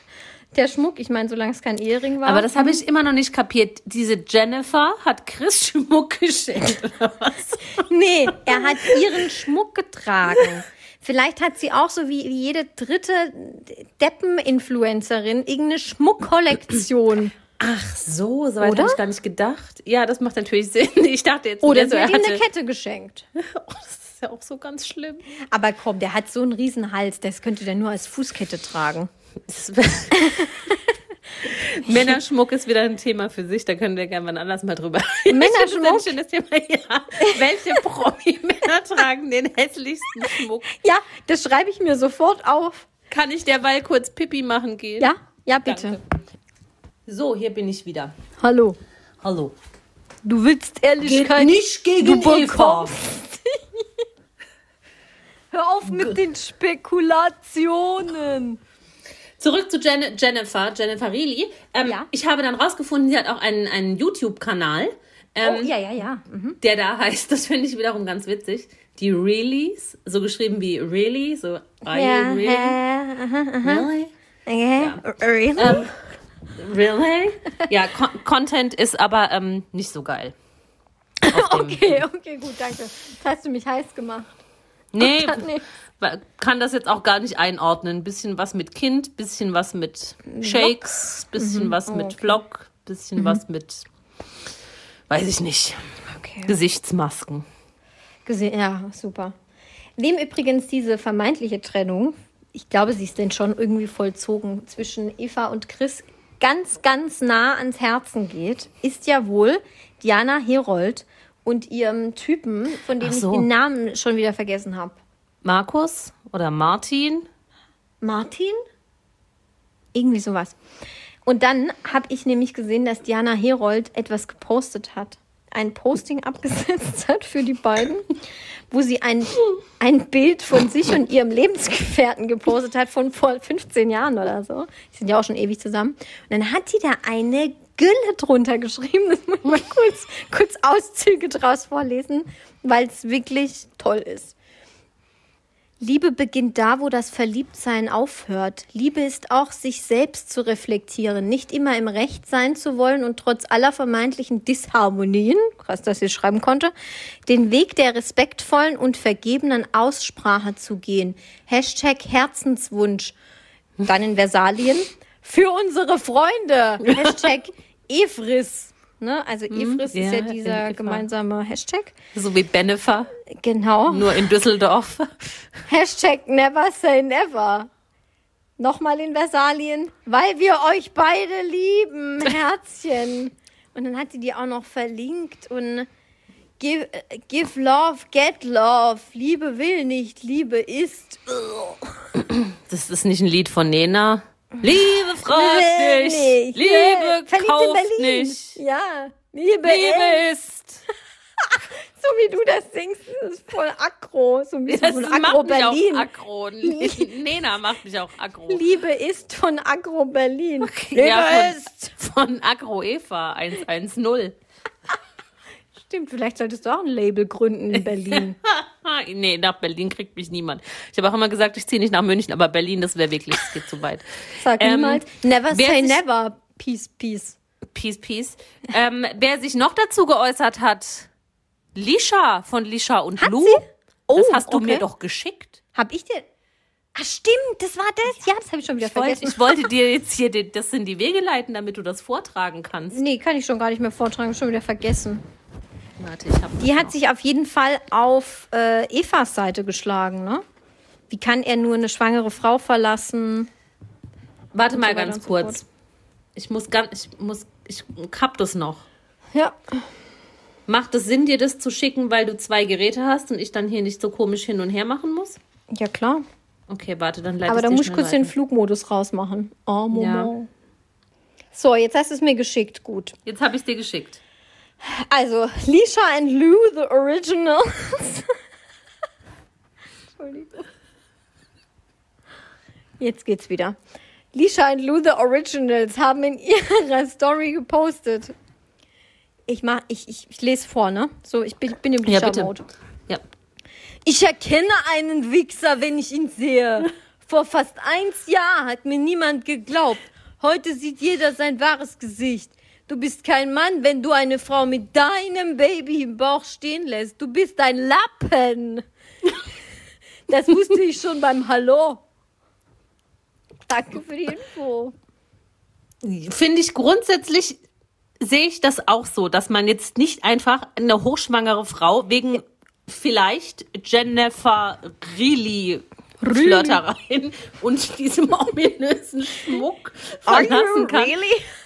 Der Schmuck, ich meine, solange es kein Ehering war.
Aber das habe ich immer noch nicht kapiert. Diese Jennifer hat Chris Schmuck geschenkt, oder was?
Nee, er hat ihren Schmuck getragen. Vielleicht hat sie auch so wie wie jede dritte Deppen-Influencerin irgendeine Schmuckkollektion.
Ach so, so weit habe ich gar nicht gedacht. Ja, das macht natürlich Sinn. Ich dachte jetzt,
Oder sie
er
hat ihm eine Kette geschenkt.
Oh, das ist ja auch so ganz schlimm.
Aber komm, der hat so einen riesen Hals, das könnte der nur als Fußkette tragen.
Männerschmuck ist wieder ein Thema für sich, da können wir gerne wann anders mal drüber reden.
Männerschmuck?
Das ist ein schönes Thema, ja. Welche Promi-Männer tragen den hässlichsten Schmuck?
Ja, das schreibe ich mir sofort auf.
Kann ich derweil kurz Pipi machen gehen?
Ja, ja, bitte.
Danke. So, hier bin ich wieder.
Hallo.
Hallo.
Du willst Ehrlichkeit.
nicht gegen
du
Eva.
Hör auf mit den Spekulationen.
Zurück zu Jen Jennifer, Jennifer Reilly. Ähm,
Ja.
Ich habe dann rausgefunden, sie hat auch einen, einen YouTube-Kanal, ähm,
Oh, ja, ja, ja. Mhm.
der da heißt, das finde ich wiederum ganz witzig, die Reallys, so geschrieben wie Really, so Are
Ja,
you really?
äh, aha, aha.
Really?
Okay. Really?
Ähm, really? Ja, Con Content ist aber ähm, nicht so geil.
Okay, okay, gut, danke. Jetzt hast du mich heiß gemacht.
Nee,
Nee.
kann das jetzt auch gar nicht einordnen. Bisschen was mit Kind, bisschen was mit Shakes, bisschen was mit Vlog, bisschen was mit, weiß ich nicht,
Okay.
Gesichtsmasken.
Gesehen, ja, super. Wem übrigens diese vermeintliche Trennung, ich glaube, sie ist denn schon irgendwie vollzogen, zwischen Eva und Chris ganz, ganz nah ans Herzen geht, ist ja wohl Diana Herold und ihrem Typen, von dem
so.
ich den Namen schon wieder vergessen habe.
Markus oder Martin?
Martin? Irgendwie sowas. Und dann habe ich nämlich gesehen, dass Diana Herold etwas gepostet hat. Ein Posting abgesetzt hat für die beiden, wo sie ein, ein Bild von sich und ihrem Lebensgefährten gepostet hat von vor 15 Jahren oder so. Die sind ja auch schon ewig zusammen. Und dann hat sie da eine Gülle drunter geschrieben. Das muss ich mal kurz, kurz Auszüge draus vorlesen, weil es wirklich toll ist. Liebe beginnt da, wo das Verliebtsein aufhört. Liebe ist auch, sich selbst zu reflektieren, nicht immer im Recht sein zu wollen und trotz aller vermeintlichen Disharmonien, krass, dass ich schreiben konnte, den Weg der respektvollen und vergebenen Aussprache zu gehen. Hashtag Herzenswunsch. Dann in Versalien. Für unsere Freunde. Hashtag Efris. Ne? Also Efris
ja,
ist ja dieser gemeinsame Hashtag.
So wie Benefer,
Genau.
nur in Düsseldorf.
Hashtag never say never. Nochmal in Versalien, weil wir euch beide lieben, Herzchen. Und dann hat sie die auch noch verlinkt und give, give love, get love. Liebe will nicht, Liebe ist.
Das ist nicht ein Lied von Nena. Liebe fragt
Will
nicht,
nicht.
Liebe
Yeah. Verliebt in
kauft
Berlin.
nicht,
Ja, Liebe, ist.
Liebe ist.
So wie du das singst, das ist voll aggro. So ein bisschen
Das
von
macht
Agro
mich auch
Berlin.
aggro. Nena macht mich auch aggro.
Liebe ist von Agro Berlin. Liebe
Ja,
ist.
von, von Agro Eva 110.
Stimmt, vielleicht solltest du auch ein Label gründen in Berlin.
Nee, nach Berlin kriegt mich niemand. Ich habe auch immer gesagt, ich ziehe nicht nach München, aber Berlin, das wäre wirklich, das geht zu weit.
Sag
Ähm,
niemals. Never say never. Peace, peace.
Peace, peace. Ähm, wer sich noch dazu geäußert hat, Lisha von Lisha und
Hat
Lou.
sie? Oh,
das hast du
okay.
mir doch geschickt.
Hab ich dir. Ach, stimmt, das war das. Ja, das habe ich schon wieder
Ich wollte,
vergessen.
ich wollte dir jetzt hier den, das in die Wege leiten, damit du das vortragen kannst.
nee, kann ich schon gar nicht mehr vortragen, schon wieder vergessen.
Warte, ich
Die hat sich auf jeden Fall auf äh, Evas Seite geschlagen, ne? Wie kann er nur eine schwangere Frau verlassen?
Warte mal
so
ganz
und so
kurz. Ich muss ganz, ich muss, ich hab das noch.
Ja.
Macht es Sinn, dir das zu schicken, weil du zwei Geräte hast und ich dann hier nicht so komisch hin und her machen muss?
Ja, klar.
Okay, warte, dann leite
Aber da muss ich kurz den
weiter.
Flugmodus rausmachen. Oh, Moment. So, jetzt hast du es mir geschickt. Gut.
Jetzt habe ich dir geschickt.
Also, Lisha and Lou, the Originals. Entschuldigung. Jetzt geht's wieder. Lisha and Lou, the Originals, haben in ihrer Story gepostet. Ich mach, ich, ich, ich lese vor, ne? So, ich bin, ich bin im
Ja.
Lisha-Mode.
Ja.
Ich erkenne einen Wichser, wenn ich ihn sehe. Vor fast eins Jahr hat mir niemand geglaubt. Heute sieht jeder sein wahres Gesicht. Du bist kein Mann, wenn du eine Frau mit deinem Baby im Bauch stehen lässt. Du bist ein Lappen. Das wusste ich schon beim Hallo. Danke für die Info.
Finde ich grundsätzlich, sehe ich das auch so, dass man jetzt nicht einfach eine hochschwangere Frau wegen vielleicht Jennifer Reilly Flirtereien und diesem ominösen Schmuck verlassen kann.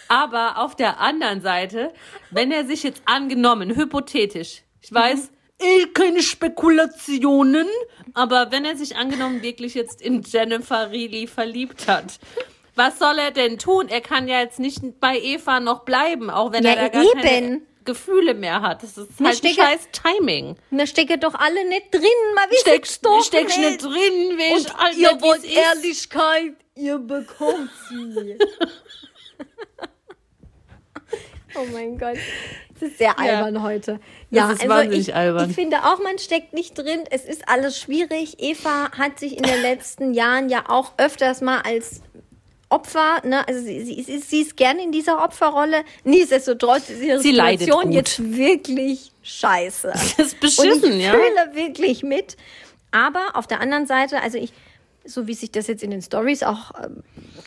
Aber auf der anderen Seite, wenn er sich jetzt angenommen, hypothetisch, ich weiß, eh, keine Spekulationen, aber wenn er sich angenommen wirklich jetzt in Jennifer Reilly verliebt hat, was soll er denn tun? Er kann ja jetzt nicht bei Eva noch bleiben, auch wenn
Ja,
er da gar
eben.
keine Gefühle mehr hat. Das ist
Na,
halt
stecke-
scheiß Timing.
Na, stecke doch alle nicht drin, mal wie
Steckst, steckst nicht drin, wie ich
Und
halt
ihr
nicht,
wollt. Ehrlichkeit, ihr bekommt sie. oh mein Gott. Das ist sehr albern heute. Ja, also
ist wahnsinnig
ich,
albern.
ich finde auch, man steckt nicht drin. Es ist alles schwierig. Eva hat sich in den letzten Jahren ja auch öfters mal als Opfer, ne, also sie, sie, sie, ist gerne in dieser Opferrolle. Nichtsdestotrotz ist ihre
Sie
Situation jetzt wirklich scheiße.
Das ist
Und ich
beschissen, ja.
fühle wirklich mit. Aber auf der anderen Seite, also ich, so wie sich das jetzt in den Stories auch ähm,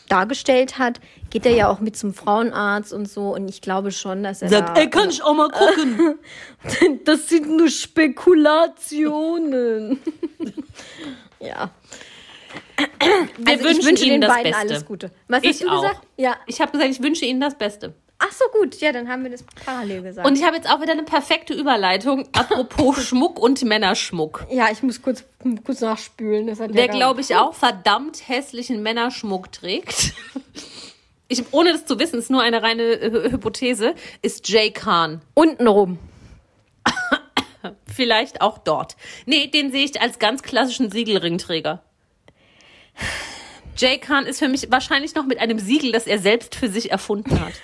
dargestellt hat, geht er ja auch mit zum Frauenarzt und so. Und ich glaube schon, dass er
Sagt,
da,
ey, kann ich auch mal gucken.
das sind nur Spekulationen. ja.
Wir
Also ich
wünschen
wünsche
Ihnen
den
das
beiden
Beste.
alles Gute. Was hast
Ich
du
auch.
gesagt? Ja.
Ich habe gesagt, ich wünsche Ihnen das Beste.
Ach so, gut. Ja, dann haben wir das parallel gesagt.
Und ich habe jetzt auch wieder eine perfekte Überleitung, apropos Schmuck und Männerschmuck.
ja, ich muss kurz, kurz nachspülen. Das
Der, glaube ich, auch verdammt hässlichen Männerschmuck trägt. ich, ohne das zu wissen, ist nur eine reine äh, Hypothese, ist Jay Khan.
Untenrum.
Vielleicht auch dort. Nee, den sehe ich als ganz klassischen Siegelringträger. Jay Khan ist für mich wahrscheinlich noch mit einem Siegel, das er selbst für sich erfunden hat.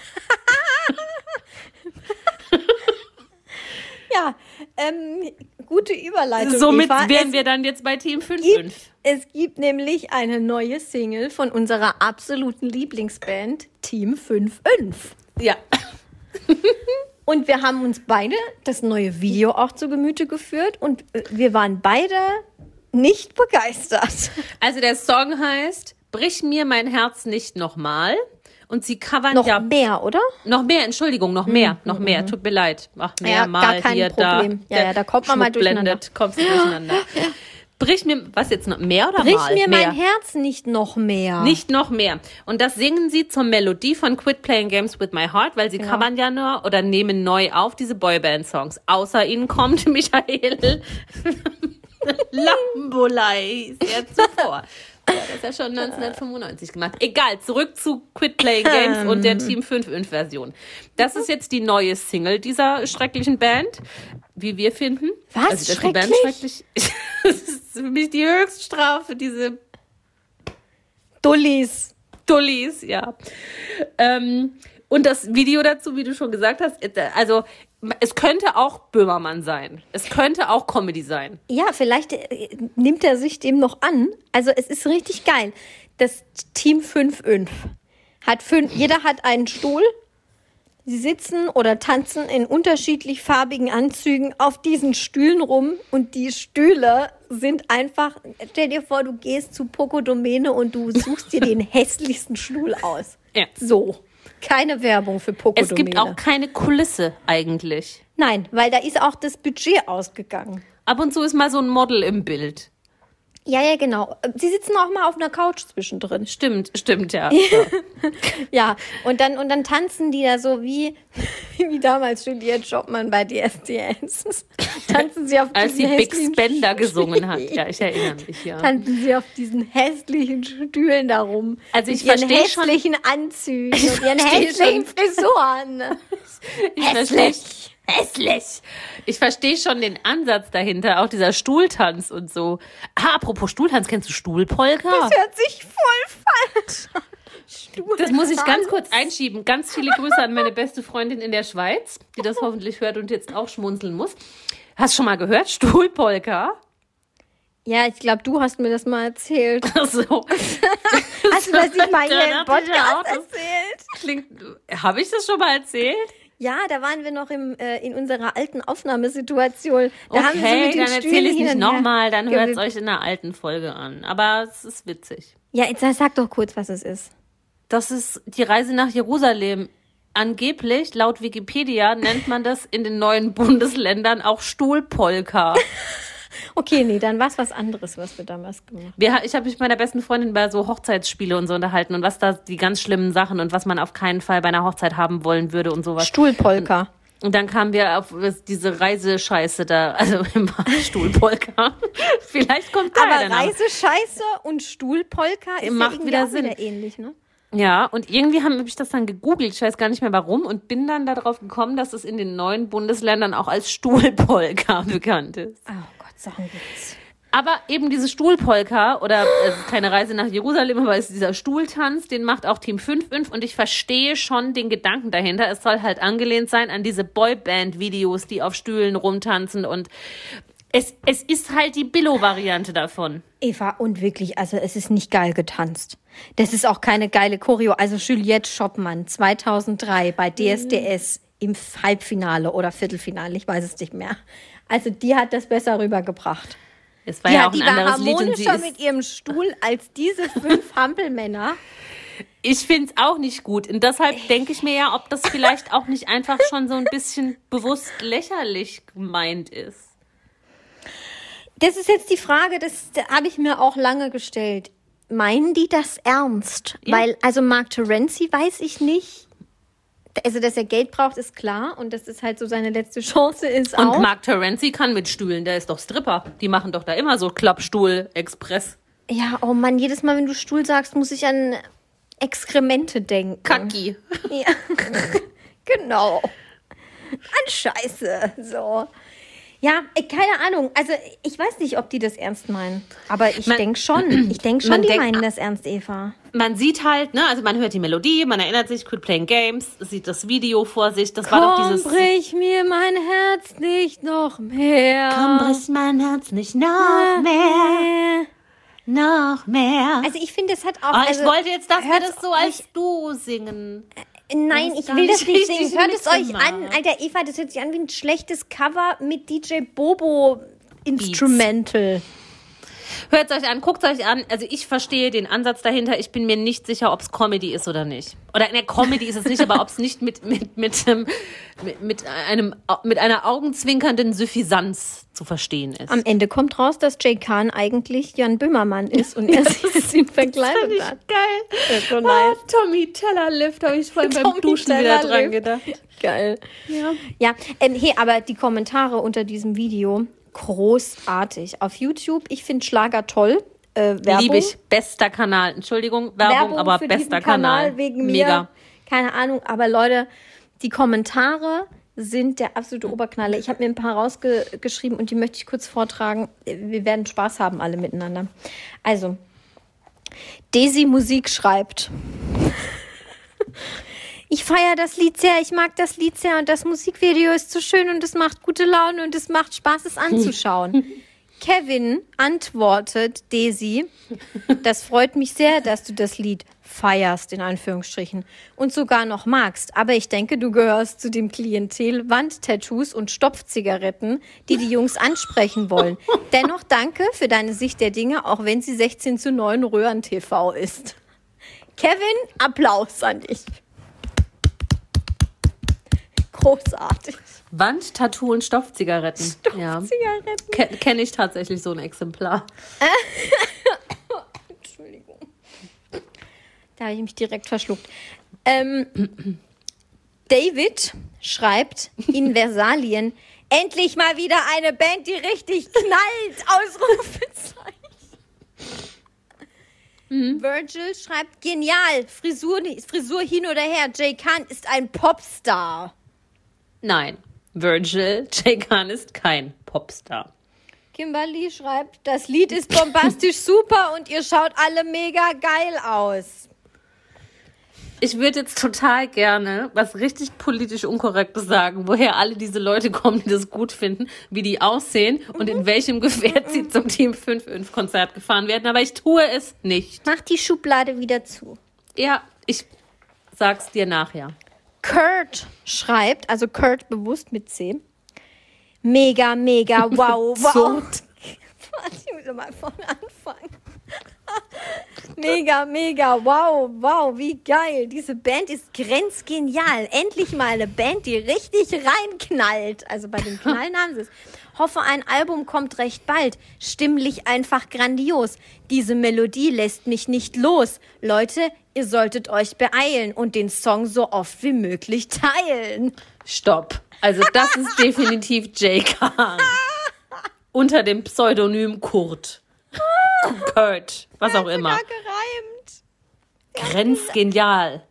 Ja, ähm, gute Überleitung.
Somit
Eva.
wären
es
wir dann jetzt bei Team 5-5.
gibt, es gibt nämlich eine neue Single von unserer absoluten Lieblingsband Team 5-5.
Ja.
Und wir haben uns beide das neue Video auch zu Gemüte geführt und äh, wir waren beide nicht begeistert.
Also der Song heißt Brich mir mein Herz nicht nochmal. Und sie covern
Noch
ja
mehr, oder?
noch mehr, Entschuldigung, noch mehr, noch mehr. Tut mir leid. Ach, mehr
Ja,
mal
gar kein
hier
Problem.
da.
Ja, ja, da kommt man mal durcheinander.
kommst du durcheinander. Brich mir, was jetzt noch mehr oder
Brich
mal?
mir
mehr.
mein Herz nicht noch mehr.
Nicht noch mehr. Und das singen sie zur Melodie von Quit Playing Games with My Heart, weil sie
Genau.
covern ja nur oder nehmen neu auf diese Boyband-Songs. Außer ihnen kommt Michael Lambolei sehr zuvor. Ja, das ist ja schon 1995 gemacht. Egal, zurück zu Quit Playing Games und der Team 5-5-Version. Das ist jetzt die neue Single dieser schrecklichen Band, wie wir finden.
Was?
Also, dass die Band schrecklich. das ist für mich die Höchststrafe, diese
Dullis.
Dullis, ja. Ähm, und das Video dazu, wie du schon gesagt hast, äh, also es könnte auch Böhmermann sein. Es könnte auch Comedy sein.
Ja, vielleicht äh, nimmt er sich dem noch an. Also es ist richtig geil. Das Team 5-5 hat fünf, jeder hat einen Stuhl. Sie sitzen oder tanzen in unterschiedlich farbigen Anzügen auf diesen Stühlen rum und die Stühle sind einfach, stell dir vor, du gehst zu Poco Domene und du suchst dir den hässlichsten Stuhl aus.
Ja.
So. Keine Werbung für Poco
Es gibt auch keine Kulisse eigentlich.
Nein, weil da ist auch das Budget ausgegangen.
Ab und zu ist mal so ein Model im Bild.
Ja, ja, genau. Sie sitzen auch mal auf einer Couch zwischendrin.
Stimmt, stimmt, ja.
Ja, und dann, und dann tanzen die da so wie, wie damals Juliette Schoppmann bei DSDS. tanzen sie auf
Als sie
diesen
Big
hässlichen
Spender
Stühlen.
gesungen hat. Ja, ich erinnere mich, ja.
Tanzen sie auf diesen hässlichen Stühlen da rum.
Also ich
mit ihren
versteh schon-
hässlichen Anzügen und ihren hässlichen
schon.
Frisuren.
Ich verstehe,
Hässlich.
Ich verstehe schon den Ansatz dahinter, auch dieser Stuhltanz und so. Ah, apropos Stuhltanz, kennst du Stuhlpolka?
Das hört sich voll falsch an.
Das muss ich ganz kurz einschieben. Ganz viele Grüße an meine beste Freundin in der Schweiz, die das hoffentlich hört und jetzt auch schmunzeln muss. Hast du schon mal gehört? Stuhlpolka?
Ja, ich glaube, du hast mir das mal erzählt.
Ach so.
Hast du das nicht mal hier im Podcast erzählt?
Klingt. Habe ich das schon mal erzählt?
Ja, da waren wir noch im, äh, in unserer alten Aufnahmesituation. Da haben wir so
Okay,
mit den
dann erzähle ich
her
nochmal, dann hört es euch in einer alten Folge an. Aber es ist witzig.
Ja, jetzt sag doch kurz, was es ist.
Das ist die Reise nach Jerusalem. Angeblich, laut Wikipedia, nennt man das in den neuen Bundesländern auch Stuhlpolka.
Okay, nee, dann war es was anderes, was wir damals gemacht haben.
Wir, ich habe mich mit meiner besten Freundin bei so Hochzeitsspiele und so unterhalten und was da die ganz schlimmen Sachen und was man auf keinen Fall bei einer Hochzeit haben wollen würde und sowas.
Stuhlpolka.
Und dann kamen wir auf diese Reisescheiße da, also im Stuhlpolka. Vielleicht kommt da
Aber. Reisescheiße und Stuhlpolka ist
Macht
ja
wieder
auch
Sinn.
wieder ähnlich, ne?
Ja, und irgendwie habe hab ich das dann gegoogelt, ich weiß gar nicht mehr warum, und bin dann darauf gekommen, dass es in den neuen Bundesländern auch als Stuhlpolka bekannt ist.
Oh Ein Witz.
Aber eben diese Stuhlpolka oder es ist keine Reise nach Jerusalem, aber es ist dieser Stuhltanz, den macht auch Team 5-5 und ich verstehe schon den Gedanken dahinter. Es soll halt angelehnt sein an diese Boyband-Videos, die auf Stühlen rumtanzen und es, es ist halt die Billo-Variante davon.
Eva, und wirklich, also es ist nicht geil getanzt. Das ist auch keine geile Choreo. Also Juliette Schoppmann 2003 bei DSDS im Halbfinale oder Viertelfinale, ich weiß es nicht mehr. Also die hat das besser rübergebracht.
Es war
Die,
ja auch ein
die war
anderes Lied und sie
harmonischer
ist,
mit ihrem Stuhl als diese fünf Hampelmänner.
Ich finde es auch nicht gut. Und deshalb denke ich mir ja, ob das vielleicht auch nicht einfach schon so ein bisschen bewusst lächerlich gemeint ist.
Das ist jetzt die Frage, das habe ich mir auch lange gestellt. Meinen die das ernst?
Ja.
Weil, also Mark Terenzi weiß ich nicht. Also, dass er Geld braucht, ist klar. Und dass es halt so seine letzte Chance ist
Und
auch.
Mark Terenzi kann mit Stühlen, der ist doch Stripper. Die machen doch da immer so Klappstuhl, Express.
ja, oh Mann, jedes Mal, wenn du Stuhl sagst, muss ich an Exkremente denken.
Kacki.
Ja. genau. An Scheiße. So. Ja, äh, keine Ahnung. Also ich weiß nicht, ob die das ernst meinen. Aber ich denke schon. Ich denke schon, die
denkt-
meinen das ernst, Eva.
Man sieht halt, ne, also man hört die Melodie, man erinnert sich, Quit Playing Games, sieht das Video vor sich. Das war doch
Komm,
dieses.
brich mir mein Herz nicht noch mehr.
Komm, brich mein Herz nicht noch mehr, noch mehr.
Also ich finde, es hat auch.
Oh, ich
also,
wollte jetzt, dass wir das so als du singen.
Nein, ich will das
nicht
singen. Hört es euch an. Alter, Eva, das hört sich an wie ein schlechtes Cover mit DJ Bobo Instrumental.
Hört euch an, guckt euch an. Also ich verstehe den Ansatz dahinter. Ich bin mir nicht sicher, ob es Comedy ist oder nicht. Oder in der Comedy ist es nicht, aber ob es nicht mit, mit, mit, ähm, mit, mit, einem, mit einer augenzwinkernden Suffisanz zu verstehen ist.
Am Ende kommt raus, dass Jay Khan eigentlich Jan Böhmermann ist und er sich ihn verkleidet hat.
geil.
Das ist
Ah,
nice.
Tommy Tellerlift habe ich vorhin beim
Tommy
Duschen wieder dran gedacht.
Geil.
Ja.
Ja, ähm, hey, aber die Kommentare unter diesem Video, großartig. Auf YouTube, ich finde Schlager toll. Äh, Werbung.
Liebe ich. Bester Kanal. Entschuldigung, Werbung,
Werbung
aber bester
Kanal,
Kanal.
wegen mir.
Mega.
Keine Ahnung, aber Leute, die Kommentare sind der absolute Oberknaller. Ich habe mir ein paar rausgeschrieben und die möchte ich kurz vortragen. Wir werden Spaß haben alle miteinander. Also, Desi Musik schreibt. Ich feiere das Lied sehr, ich mag das Lied sehr und das Musikvideo ist so schön und es macht gute Laune und es macht Spaß, es anzuschauen. Kevin antwortet Desi, das freut mich sehr, dass du das Lied feierst, in Anführungsstrichen, und sogar noch magst. Aber ich denke, du gehörst zu dem Klientel Wandtattoos und Stopfzigaretten, die die Jungs ansprechen wollen. Dennoch danke für deine Sicht der Dinge, auch wenn sie 16 zu 9 Röhren-TV ist. Kevin, Applaus an dich. Großartig.
Wand, Tattoo und Stoffzigaretten. Ja.
Zigaretten.
Ke Kenne ich tatsächlich so ein Exemplar.
Entschuldigung. Da habe ich mich direkt verschluckt. Ähm, David schreibt in Versalien, endlich mal wieder eine Band, die richtig knallt. Ausrufezeichen. Virgil schreibt, genial, Frisur, Frisur hin oder her, Jay Khan ist ein Popstar.
Nein. Virgil J. Khan ist kein Popstar.
Kimberly schreibt, das Lied ist bombastisch super und ihr schaut alle mega geil aus.
Ich würde jetzt total gerne was richtig politisch Unkorrektes sagen, woher alle diese Leute kommen, die das gut finden, wie die aussehen und in welchem Gefährt sie zum Team 5 Konzert gefahren werden. Aber ich tue es nicht.
Mach die Schublade wieder zu.
Ja, ich sag's dir nachher.
Kurt schreibt, also Kurt bewusst mit C. Mega, mega, wow, wow. Warte, ich muss mal von anfangen. Mega, mega, wow, wow, wie geil. Diese Band ist grenzgenial. Endlich mal eine Band, die richtig reinknallt. Also bei den Knallen haben sie es. Hoffe, ein Album kommt recht bald. Stimmlich einfach grandios. Diese Melodie lässt mich nicht los. Leute, ihr solltet euch beeilen und den Song so oft wie möglich teilen.
Stopp. Also das ist definitiv J. Khan. Unter dem Pseudonym Kurt. Kurt. Was auch immer. Grenzgenial.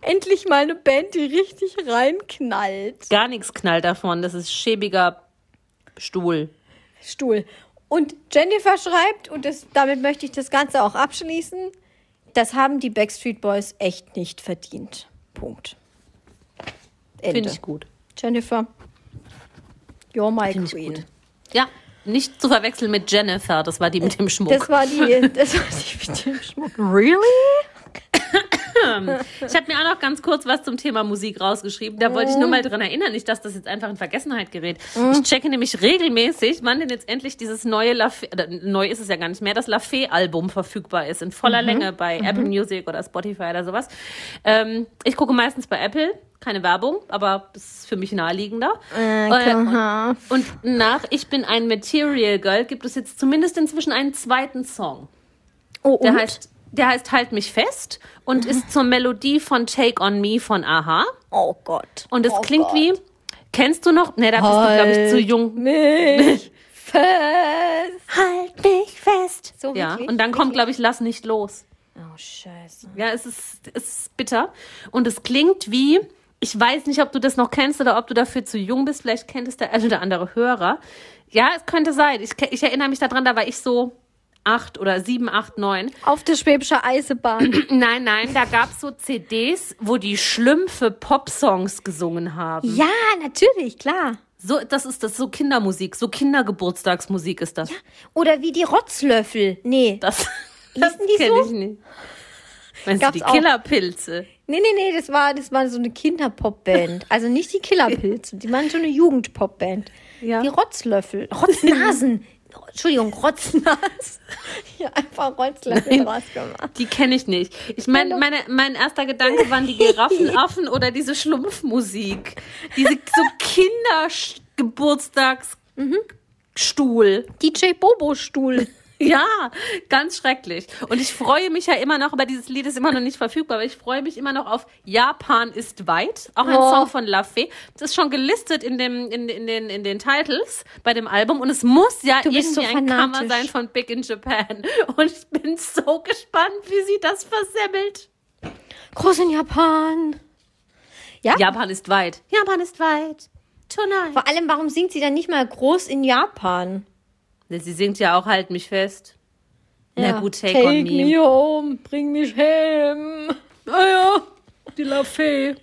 Endlich mal eine Band, die richtig reinknallt.
Gar nichts knallt davon. Das ist schäbiger Stuhl.
Stuhl. Und Jennifer schreibt, und das, damit möchte ich das Ganze auch abschließen, das haben die Backstreet Boys echt nicht verdient. Punkt.
Finde ich gut.
Jennifer, you're my
Finde ich
queen.
Ja, nicht zu verwechseln mit Jennifer. Das war die mit dem Schmuck.
Das war die, das war die mit dem Schmuck. Really?
Ich habe mir auch noch ganz kurz was zum Thema Musik rausgeschrieben. Da wollte ich nur mal dran erinnern, nicht, dass das jetzt einfach in Vergessenheit gerät. Ich checke nämlich regelmäßig, wann denn jetzt endlich dieses neue Lafay, neu ist es ja gar nicht mehr, das Lafay-Album verfügbar ist, in voller Länge bei Apple Music oder Spotify oder sowas. Ähm, ich gucke meistens bei Apple, keine Werbung, aber das ist für mich naheliegender. Äh, und, und nach Ich bin ein Material Girl gibt es jetzt zumindest inzwischen einen zweiten Song.
Oh,
Der
und?
heißt, der heißt Halt mich fest und ist zur Melodie von Take on Me von Aha.
oh Gott.
Und es
oh
klingt
Gott.
wie, kennst du noch? Ne, da bist du, glaube ich, zu jung.
Mich fest.
Halt mich fest.
So
Ja,
wirklich?
und dann kommt, glaube ich, Lass nicht los.
Oh, scheiße.
Ja, es ist, es ist bitter. Und es klingt wie, ich weiß nicht, ob du das noch kennst oder ob du dafür zu jung bist. Vielleicht kennt es der ein oder andere Hörer. Ja, es könnte sein. Ich, ich erinnere mich daran, da war ich so acht oder sieben, acht, neun.
Auf der Schwäbische Eisenbahn.
Nein, nein, da gab es so CDs, wo die Schlümpfe Popsongs gesungen haben.
ja, natürlich, klar.
So, das ist das, so Kindermusik, so Kindergeburtstagsmusik ist das.
Oder wie die Rotzlöffel. Nee.
Das, das
Hießen die
kenn
so?
ich nicht. Meinst
Gab's
du die
auch.
Killerpilze?
Nee, nee, nee, das war, das war so eine Kinderpopband. Also nicht die Killerpilze, die waren schon eine Jugendpopband.
Ja.
Die Rotzlöffel. Rotznasen. Entschuldigung, Rotznasen. Ja, einfach Rotzlöffel draus gemacht.
Die kenne ich nicht. Ich meine, meine, mein erster Gedanke waren die Giraffenaffen oder diese Schlumpfmusik. Diese so Kindergeburtstagsstuhl.
DJ Bobo-Stuhl.
Ja, ganz schrecklich. Und ich freue mich ja immer noch, aber dieses Lied ist immer noch nicht verfügbar, aber ich freue mich immer noch auf Japan ist weit. Auch ein
Oh.
Song von La Fee. Das ist schon gelistet in, dem, in, in, den, in den Titles bei dem Album. Und es muss ja
Du bist
irgendwie
so
ein Cover sein von Big in Japan. Und ich bin so gespannt, wie sie das versemmelt.
Groß in Japan. Ja?
Japan ist weit. Japan ist weit. Tonight.
Vor allem, warum singt sie dann nicht mal groß in Japan?
Sie singt ja auch Halt mich fest. Na gut, take,
Take
on me.
me home, bring mich heim.
Ah ja, die La Fee.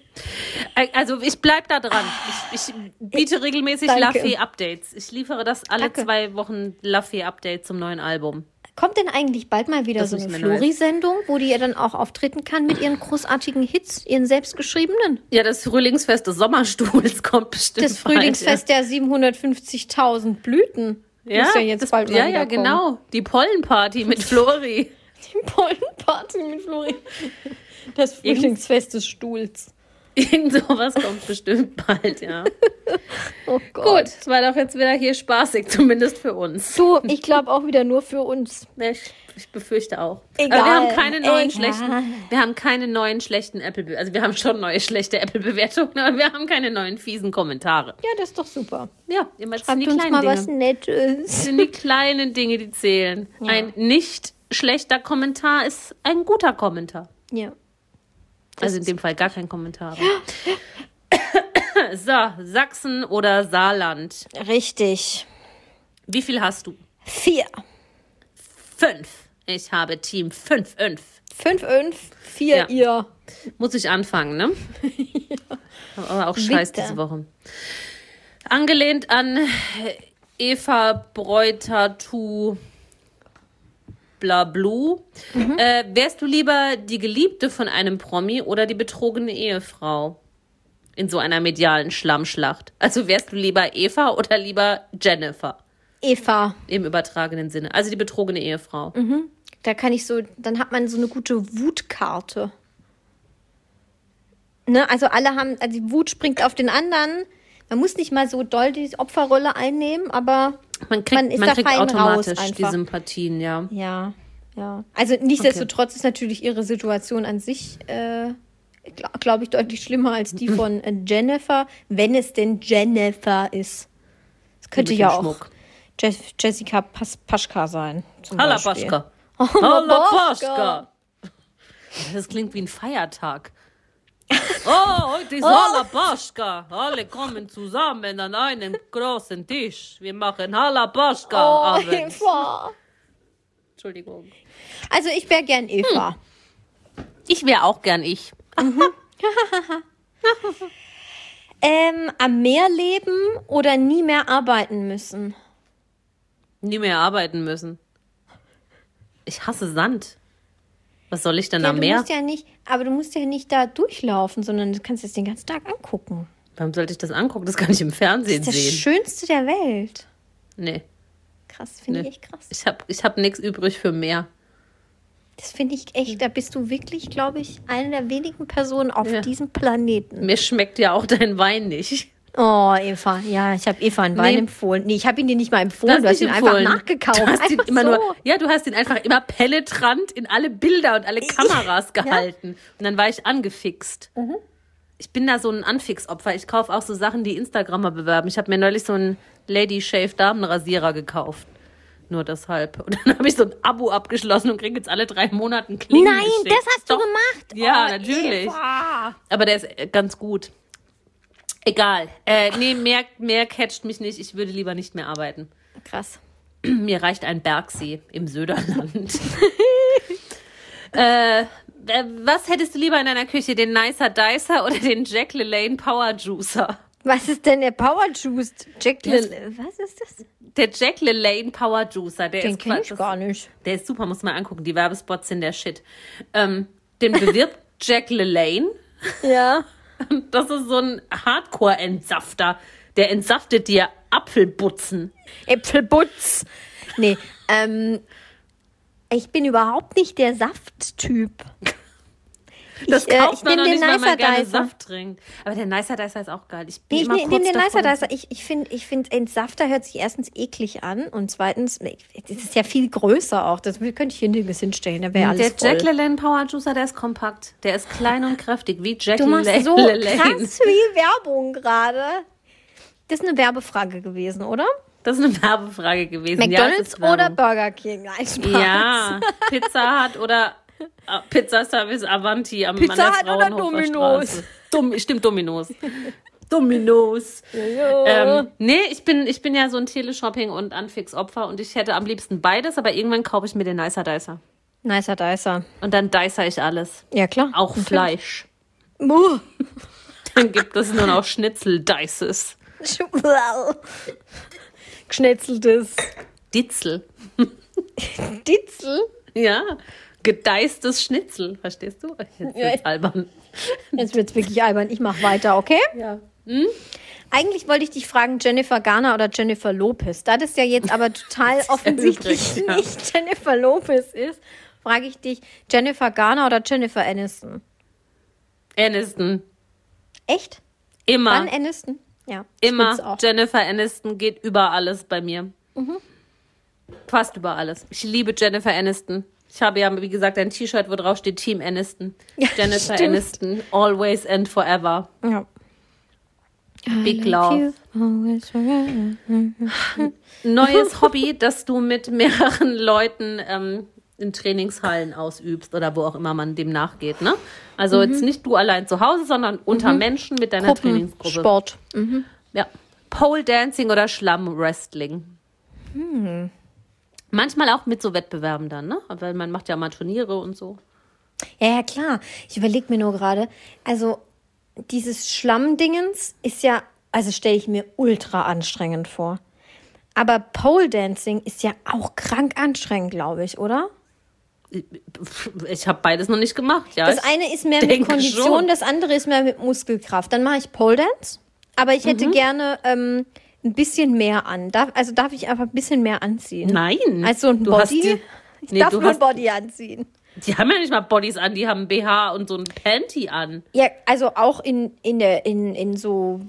Also ich bleib da dran. Ich, ich biete regelmäßig La
Danke.
Fee Updates. Ich liefere das alle
Danke.
zwei Wochen La Fee Update zum neuen Album.
Kommt denn eigentlich bald mal wieder
Das
so eine Flori-Sendung, wo die ja dann auch auftreten kann mit ihren großartigen Hits, ihren selbstgeschriebenen?
Ja, das Frühlingsfest des Sommerstuhls kommt bestimmt.
Das Frühlingsfest der 750.000 Blüten.
Ja.
Muss ja jetzt
das,
bald mal
Ja, ja, genau. Die Pollenparty mit Flori.
Die Pollenparty mit Flori. Das Frühlingsfest des Stuhls.
Irgend sowas kommt bestimmt bald, ja.
Oh Gott.
Gut, es war doch jetzt wieder hier spaßig, zumindest für uns.
Du, ich glaube auch wieder nur für uns.
Ne, Ich, befürchte auch.
Egal,
Aber wir haben keine neuen
egal.
schlechten, wir haben keine neuen schlechten Apple, also wir haben schon neue schlechte Apple-Bewertungen, aber wir haben keine neuen fiesen Kommentare.
Ja, das ist doch super.
Ja, immer das
Schreibt
sind die
uns
kleinen
mal
Dinge.
was Nettes.
Das sind die kleinen Dinge, die zählen. Ein nicht schlechter Kommentar ist ein guter Kommentar.
Ja.
also in dem Fall gar kein Kommentar. so, Sachsen oder Saarland.
Richtig.
Wie viel hast du?
Vier.
Fünf. Ich habe Team 5, 5.
Fünf, fünf, vier,
Ja.
ihr.
Muss ich anfangen, ne? Aber auch scheiß
Bitte.
diese Woche. Angelehnt an Eva Bräuter-Tu Blablu. Äh, wärst du lieber die Geliebte von einem Promi oder die betrogene Ehefrau? In so einer medialen Schlammschlacht. Also wärst du lieber Eva oder lieber Jennifer?
Eva.
Im übertragenen Sinne. Also die betrogene Ehefrau.
Da kann ich so, dann hat man so eine gute Wutkarte. Ne, also alle haben, also die Wut springt auf den anderen. Man muss nicht mal so doll die Opferrolle einnehmen, aber
Man kriegt,
Man
man
ist da
kriegt
fein raus
automatisch die
einfach.
Sympathien, ja.
ja, ja. Also nichtsdestotrotz ist natürlich ihre Situation an sich, äh, glaube glaub ich, deutlich schlimmer als die von äh, Jennifer, wenn es denn Jennifer ist. Es könnte ja auch Jessica Pas Paschka sein.
Hala. Paschka.
Hala
Paschka. Das klingt wie ein Feiertag. Oh, heute ist Hala Paschka. Alle kommen zusammen an einen großen Tisch. Wir machen Hala Paschka
Oh. Eva.
Entschuldigung.
Also ich wäre gern Eva.
Ich wäre auch gern ich.
Ähm, am Meer leben oder nie mehr arbeiten müssen?
Nie mehr arbeiten müssen. Ich hasse Sand. Was soll ich denn
Ja,
am
du
Meer?
musst ja nicht, aber du musst ja nicht da durchlaufen, sondern du kannst es den ganzen Tag angucken.
Warum sollte ich das angucken? Das kann ich im Fernsehen
Das ist das
sehen.
Schönste der Welt.
Nee.
Krass, finde
Nee.
ich echt krass.
Ich habe ich hab nichts übrig für Meer.
Das finde ich echt, da bist du wirklich, glaube ich, eine der wenigen Personen auf
Ja.
diesem Planeten.
Mir schmeckt ja auch dein Wein nicht.
Oh, Eva, ja, ich habe Eva einen Wein
Nee.
empfohlen. Nee, ich habe ihn dir nicht mal empfohlen, du hast, ihn
nicht
einfach
empfohlen.
nachgekauft.
Du hast ihn
Einfach
immer
so.
nur, ja, du hast ihn einfach immer penetrant in alle Bilder und alle Kameras gehalten. Und dann war ich angefixt.
Mhm.
Ich bin da so ein Anfixopfer. Ich kaufe auch so Sachen, die Instagrammer bewerben. Ich habe mir neulich so einen Lady Shave Damenrasierer gekauft. Nur deshalb. Und dann habe ich so ein Abo abgeschlossen und kriege jetzt alle drei Monate einen Klingel
Nein,
geschickt.
das hast
Doch.
du gemacht.
Ja,
Oh,
natürlich.
Eva.
Aber der ist äh, ganz gut. Egal. Äh, nee, mehr, mehr catcht mich nicht. Ich würde lieber nicht mehr arbeiten.
Krass.
Mir reicht ein Bergsee im Söderland. äh, äh, was hättest du lieber in deiner Küche? Den Nicer Dicer oder den Jack LaLanne Power Juicer?
Was ist denn der Power Juice? Jack Lil Was ist das?
Der Jack LaLanne Power Juicer, der
Den
ist
kenne ich
das-
gar nicht.
Der ist super, muss man angucken. Die Werbespots sind der Shit. Ähm, den bewirbt Jack LaLanne.
Ja.
Das ist so ein Hardcore-Entsafter. Der entsaftet dir Apfelbutzen.
Äpfelbutz. Nee, ähm, ich bin überhaupt nicht der Safttyp.
Das
Ich, äh,
kauft
ich
man
den
nicht, weil man gerne. Saft trinkt. Aber der Nicer Dicer ist auch geil. Ich bin
Nee, ich nehme den Nicer Dicer. Ich, ich finde, ich find, ein Safter hört sich erstens eklig an und zweitens, es ist ja viel größer auch. Das könnte ich hier nirgends hinstellen. Da wäre
Der
alles voll.
Jack LaLanne Power Juicer, der ist kompakt. Der ist klein und kräftig, wie Jack
Du machst so krass viel Werbung gerade. Das ist eine Werbefrage gewesen, oder?
Das ist eine Werbefrage gewesen. ja,
McDonalds
Werbung.
oder Burger King? Nein, Spaß.
Ja, Pizza Hut oder äh, Pizza Service Avanti am
Pizza
an der
Hut oder Domino's?
Straße. Dom, stimmt, Dominos. Dominos. Ähm, nee, ich bin, ich bin ja so ein Teleshopping- und Anfix-Opfer und ich hätte am liebsten beides, aber irgendwann kaufe ich mir den Nicer Dicer.
Nicer Dicer.
Und dann dicer ich alles.
Ja, klar.
Auch Fleisch.
Buh.
Dann gibt es nur noch Schnitzel-Dices.
Geschnetzeltes
Ditzel.
Ditzel.
Ja, gedeistes Schnitzel. Verstehst du? Jetzt wird's albern.
Jetzt wird's wirklich albern. Ich mach weiter, okay?
Ja.
Eigentlich wollte ich dich fragen, Jennifer Garner oder Jennifer Lopez. Da das ja jetzt aber total offensichtlich
übrig, ja.
nicht Jennifer Lopez ist, frage ich dich, Jennifer Garner oder Jennifer Aniston?
Aniston.
Echt?
Immer.
Dann Aniston? Ja.
Immer. Jennifer Aniston geht über alles bei mir.
Mhm.
Fast über alles. Ich liebe Jennifer Aniston. Ich habe ja, wie gesagt, ein T-Shirt, wo drauf steht Team Aniston.
Ja,
Jennifer
stimmt.
Aniston, always and forever.
Ja.
Big love. Neues Hobby, das du mit mehreren Leuten ähm, in Trainingshallen ausübst oder wo auch immer man dem nachgeht. Ne? Also
Mhm.
jetzt nicht du allein zu Hause, sondern unter Menschen mit deiner Trainingsgruppe.
Sport.
Ja. Pole Dancing oder Schlammwrestling.
Hm.
Manchmal auch mit so Wettbewerben dann, ne? Weil man macht ja mal Turniere und so.
Ja, ja, klar. Ich überlege mir nur gerade, also dieses Schlammdingens ist ja, also stelle ich mir ultra anstrengend vor. Aber Pole Dancing ist ja auch krank anstrengend, glaube ich, oder?
Ich habe beides noch nicht gemacht, ja.
Das eine ist mehr mit Kondition,
schon.
das andere ist mehr mit Muskelkraft. Dann mache ich Pole Dance, aber ich
Mhm.
hätte gerne ähm, ein bisschen mehr an. Darf, also darf ich einfach ein bisschen mehr anziehen?
Nein.
Als so ein
Du hast
Body?
die-
ich
Nee,
darf nur ein Body anziehen.
Die haben ja nicht mal Bodies an, die haben ein BH und so ein Panty an.
Ja, also auch in, in, der, in, in so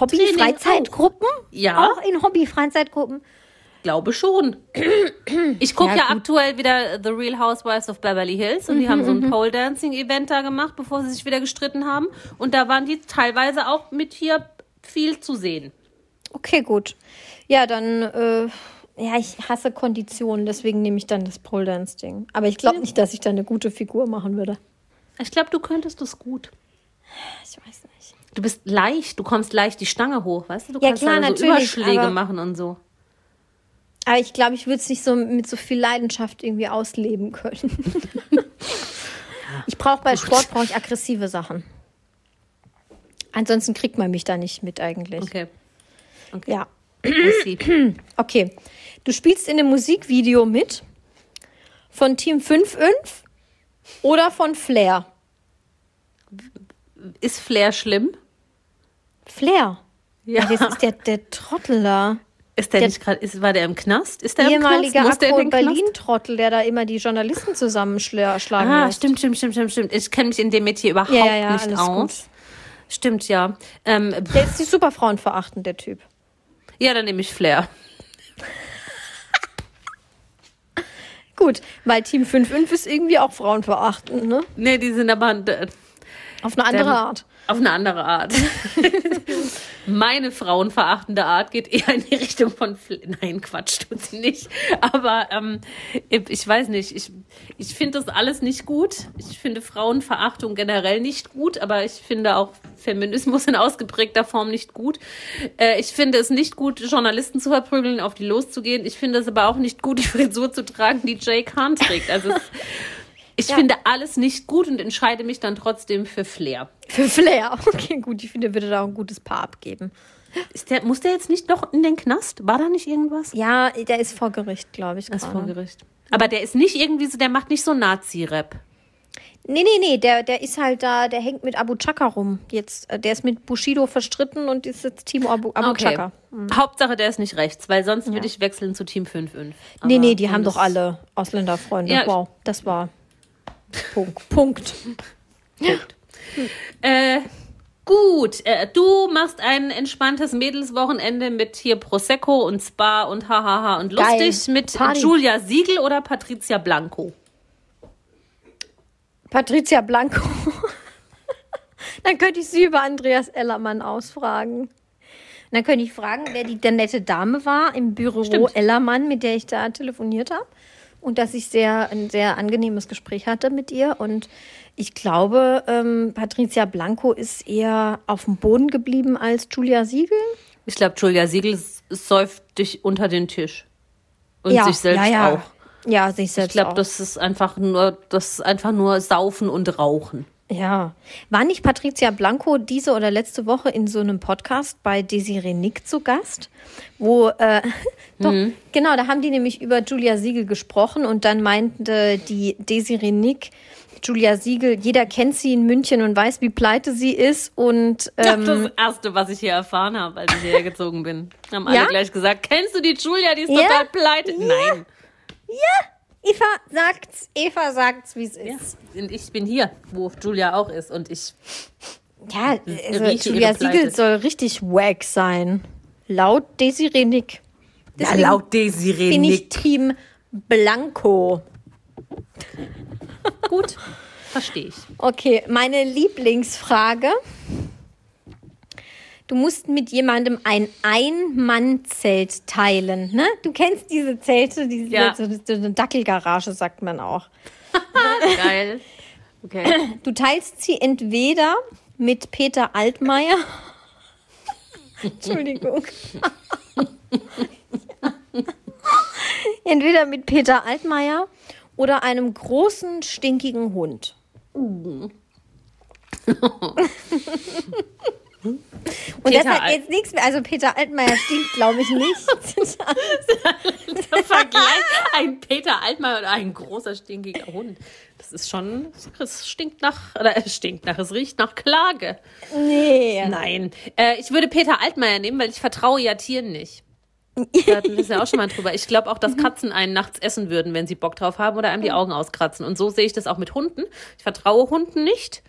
Hobby-Freizeitgruppen?
Ja.
Auch in Hobby-Freizeitgruppen?
Glaube schon. Ich gucke
Ja,
ja, aktuell wieder The Real Housewives of Beverly Hills und die haben so ein Pole Dancing Event da gemacht, bevor sie sich wieder gestritten haben. Und da waren die teilweise auch mit hier viel zu sehen.
Okay, gut. Ja, dann, äh, ja, ich hasse Konditionen, deswegen nehme ich dann das Pole Dance Ding. Aber ich glaube nicht, dass ich da eine gute Figur machen würde.
Ich glaube, du könntest das gut.
Ich weiß nicht.
Du bist leicht, du kommst leicht die Stange hoch, weißt du? Du
Ja,
kannst
klar,
da so
natürlich,
Überschläge machen und so.
Aber ich glaube, ich würde es nicht so mit so viel Leidenschaft irgendwie ausleben können. ich brauche bei Sport brauche ich aggressive Sachen. Ansonsten kriegt man mich da nicht mit eigentlich.
Okay. Okay.
Ja. Okay. Du spielst in einem Musikvideo mit von Team 5-5 oder von Flair?
Ist Flair schlimm?
Flair.
Ja.
Das ist der, der Trottel da.
Ist der,
Der-
nicht gerade, war der im Knast? Ist der Knast?
Berlin-Trottel, der da immer die Journalisten zusammenschlagen
Ah,
lässt.
stimmt, stimmt, stimmt, stimmt, stimmt. Ich kenne mich in dem Metier überhaupt
Ja, ja, ja,
nicht aus. Stimmt, ja. Ähm,
Der ist die super frauenverachtend, der Typ.
ja, dann nehme ich Flair.
Gut, weil Team 5-5 ist irgendwie auch frauenverachtend, ne?
Nee, die sind aber.
Auf eine andere Art.
Auf eine andere Art. Meine frauenverachtende Art geht eher in die Richtung von. Fl Nein, Quatsch, tut sie nicht. Aber ähm, ich weiß nicht. Ich, ich finde das alles nicht gut. Ich finde Frauenverachtung generell nicht gut, aber ich finde auch Feminismus in ausgeprägter Form nicht gut. Äh, ich finde es nicht gut, Journalisten zu verprügeln, auf die loszugehen. Ich finde es aber auch nicht gut, die Frisur zu tragen, die Jay Khan trägt. Also ich
Ja.
finde alles nicht gut und entscheide mich dann trotzdem für Flair.
Für Flair. Okay, gut. Ich finde, er würde da auch ein gutes Paar abgeben.
Ist der, muss der jetzt nicht noch in den Knast? War da nicht irgendwas?
Ja, der ist vor Gericht, glaube ich.
Das ist vor Gericht. Aber der ist nicht irgendwie so, der macht nicht so Nazi-Rap.
Nee, nee, nee, der, der ist halt da, der hängt mit Abu Chaka rum. Jetzt, äh, der ist mit Bushido verstritten und ist jetzt Team Abu, Abu Chaka.
Hauptsache, der ist nicht rechts, weil sonst würde ich wechseln zu Team 5-5.
Nee, nee, die haben doch alle Ausländerfreunde.
Ja.
Wow, das war Punkt. Punkt.
Äh, gut, äh, du machst ein entspanntes Mädelswochenende mit hier Prosecco und Spa und hahaha und
Geil.
lustig mit
Party.
Julia Siegel oder Patricia Blanco?
Patricia Blanco. Dann könnte ich sie über Andreas Ellermann ausfragen. Dann könnte ich fragen, wer die der nette Dame war im Büro
Stimmt.
Ellermann, mit der ich da telefoniert habe. Und dass ich sehr, ein sehr angenehmes Gespräch hatte mit ihr. Und ich glaube, ähm, Patricia Blanco ist eher auf dem Boden geblieben als Julia Siegel.
Ich glaube, Julia Siegel säuft dich unter den Tisch. Und sich selbst
ja, ja.
auch.
Ja, sich
Ich
selbst
glaube,
auch.
das ist einfach nur, das ist einfach nur Saufen und Rauchen.
Ja. War nicht Patricia Blanco diese oder letzte Woche in so einem Podcast bei Desiree Nick zu Gast? Wo, äh, doch, genau, da haben die nämlich über Julia Siegel gesprochen und dann meinte die Desiree Nick, Julia Siegel, jeder kennt sie in München und weiß, wie pleite sie ist und ähm,
das erste, was ich hier erfahren habe, als ich hierher gezogen bin. Haben alle
Ja?
gleich gesagt, kennst du die Julia, die ist
Ja?
total pleite. Nein.
Eva sagt's, Eva sagt's, wie es
Ja.
ist.
Und ich bin hier, wo Julia auch ist. Und ich,
Ja, also Julia. Siegel soll richtig wack sein. Laut Desiree Nick.
ja, laut Desiree
bin ich. Team Blanco.
Gut, verstehe ich.
Okay, meine Lieblingsfrage. Du musst mit jemandem ein Ein-Mann-Zelt teilen. Ne? Du kennst diese Zelte, diese
Ja.
so, so eine Dackelgarage, sagt man auch.
Geil. Okay.
Du teilst sie entweder mit Peter Altmaier. Entschuldigung. entweder mit Peter Altmaier oder einem großen, stinkigen Hund. Und das
Peter Al-
jetzt nichts mehr. Also Peter Altmaier stinkt, glaube ich, nicht.
Der Vergleich, ein Peter Altmaier oder ein großer, stinkiger Hund. Das ist schon, es stinkt nach, oder es stinkt nach, es riecht nach Klage.
nee.
Nein, äh, ich würde Peter Altmaier nehmen, weil ich vertraue ja Tieren nicht. Da hatten wir es ja auch schon mal drüber. Ich glaube auch, dass Katzen einen nachts essen würden, wenn sie Bock drauf haben oder einem die Augen auskratzen. Und so sehe ich das auch mit Hunden. Ich vertraue Hunden nicht.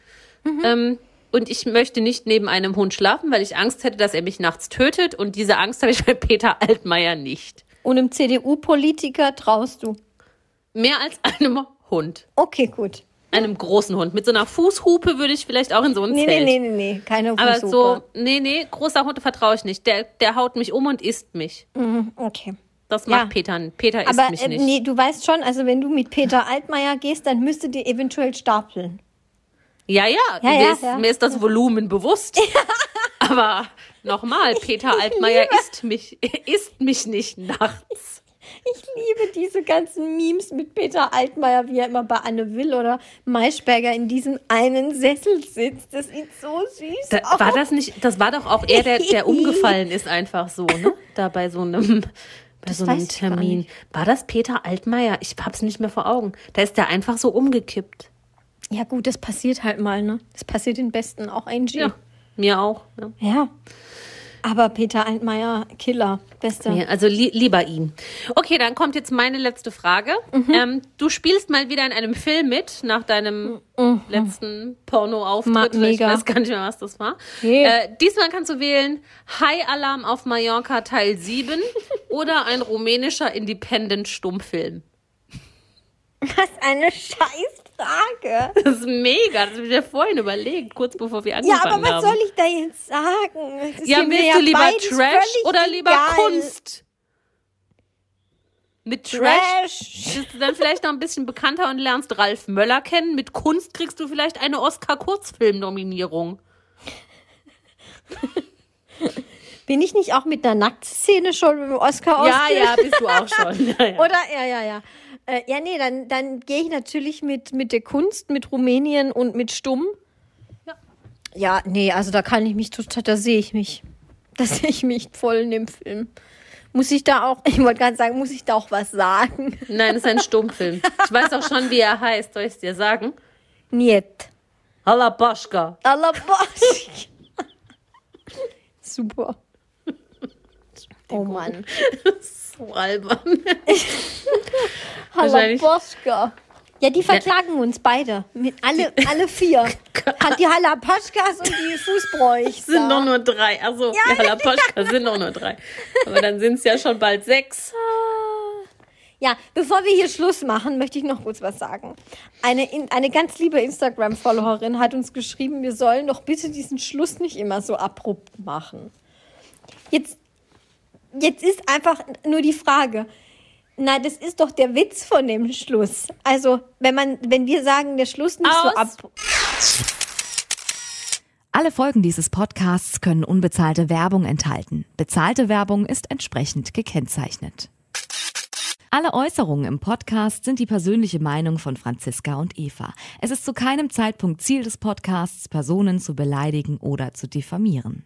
Ähm, und ich möchte nicht neben einem Hund schlafen, weil ich Angst hätte, dass er mich nachts tötet. Und diese Angst habe ich bei Peter Altmaier nicht.
Und einem CDU-Politiker traust du.
Mehr als einem Hund.
Okay, gut.
Einem großen Hund. Mit so einer Fußhupe würde ich vielleicht auch in so ein
Nee,
Zelt.
nee, nee, nee, nee. Keine
Aber
Fußhupe.
so, nee, nee, großer Hund vertraue ich nicht. Der, der haut mich um und isst mich.
Mhm, Okay.
Das
Ja.
macht Peter. Peter isst
Aber
mich
äh,
nicht.
nee, du weißt schon, also wenn du mit Peter Altmaier gehst, dann müsstet ihr eventuell stapeln.
Ja, ja,
Ja,
mir,
ja,
ist,
ja.
mir ist das Volumen bewusst. Aber nochmal, Peter Altmaier isst mich, isst mich nicht nachts.
Ich liebe diese ganzen Memes mit Peter Altmaier, wie er immer bei Anne Will oder Maischberger in diesem einen Sessel sitzt. Das sieht so süß
Da,
aus.
war das nicht, das war doch auch er, der, der umgefallen ist, einfach so, ne? Da bei so einem, bei so einem Termin. War das Peter Altmaier? Ich hab's nicht mehr vor Augen. Da ist der einfach so umgekippt.
Ja gut, das passiert halt mal, ne? Das passiert den Besten, auch Angie.
Ja, mir auch. Ja.
ja. Aber Peter Altmaier, Killer, bester.
Ja, also li lieber ihn. Okay, dann kommt jetzt meine letzte Frage.
Mhm.
Ähm, du spielst mal wieder in einem Film mit nach deinem letzten Porno-Auftritt. Ich weiß gar nicht mehr, was das war.
Nee.
Äh, diesmal kannst du wählen High Alarm auf Mallorca Teil 7 oder ein rumänischer Independent-Stummfilm.
Was eine Scheißfrage.
Das ist mega, das habe ich mir vorhin überlegt, kurz bevor wir
Ja,
angefangen
aber was
haben.
soll ich da jetzt sagen?
Ja, willst du lieber Trash oder lieber
egal.
Kunst? Mit Trash
Trash.
bist du dann vielleicht noch ein bisschen bekannter und lernst Ralf Möller kennen. Mit Kunst kriegst du vielleicht eine Oscar-Kurzfilm-Nominierung.
Bin ich nicht auch mit einer Nacktszene schon mit dem Oscar
Ja, ja, bist du auch schon. Ja, ja.
Oder? Ja, ja, ja. Äh, ja, nee, dann, dann gehe ich natürlich mit, mit der Kunst, mit Rumänien und mit Stumm.
Ja.
Ja, nee, also da kann ich mich total, da sehe ich mich. Da sehe ich mich voll in dem Film. Muss ich da auch, ich wollte gerade sagen, muss ich da auch was sagen?
Nein, das ist ein Stummfilm. Ich weiß auch schon, wie er heißt. Soll ich es dir sagen?
Niet.
Halabaschka.
Alabasch. Super. Oh Mann.
So albern. Wahrscheinlich-
Halapaschka. Ja, die verklagen uns beide. Mit alle, alle vier. Hat die Halapaschkas und die Fußbräuchs.
sind doch nur drei. Also, ja,
Ja,
Halapaschka sind doch nur drei. Aber dann sind es ja schon bald sechs.
Ja, bevor wir hier Schluss machen, möchte ich noch kurz was sagen. Eine, in, eine ganz liebe Instagram-Followerin hat uns geschrieben, wir sollen doch bitte diesen Schluss nicht immer so abrupt machen. Jetzt, jetzt ist einfach nur die Frage, na, das ist doch der Witz von dem Schluss. Also, wenn man, wenn wir sagen, der Schluss nicht so
Aus.
ab.
Alle Folgen dieses Podcasts können unbezahlte Werbung enthalten. Bezahlte Werbung ist entsprechend gekennzeichnet. Alle Äußerungen im Podcast sind die persönliche Meinung von Franziska und Eva. Es ist zu keinem Zeitpunkt Ziel des Podcasts, Personen zu beleidigen oder zu diffamieren.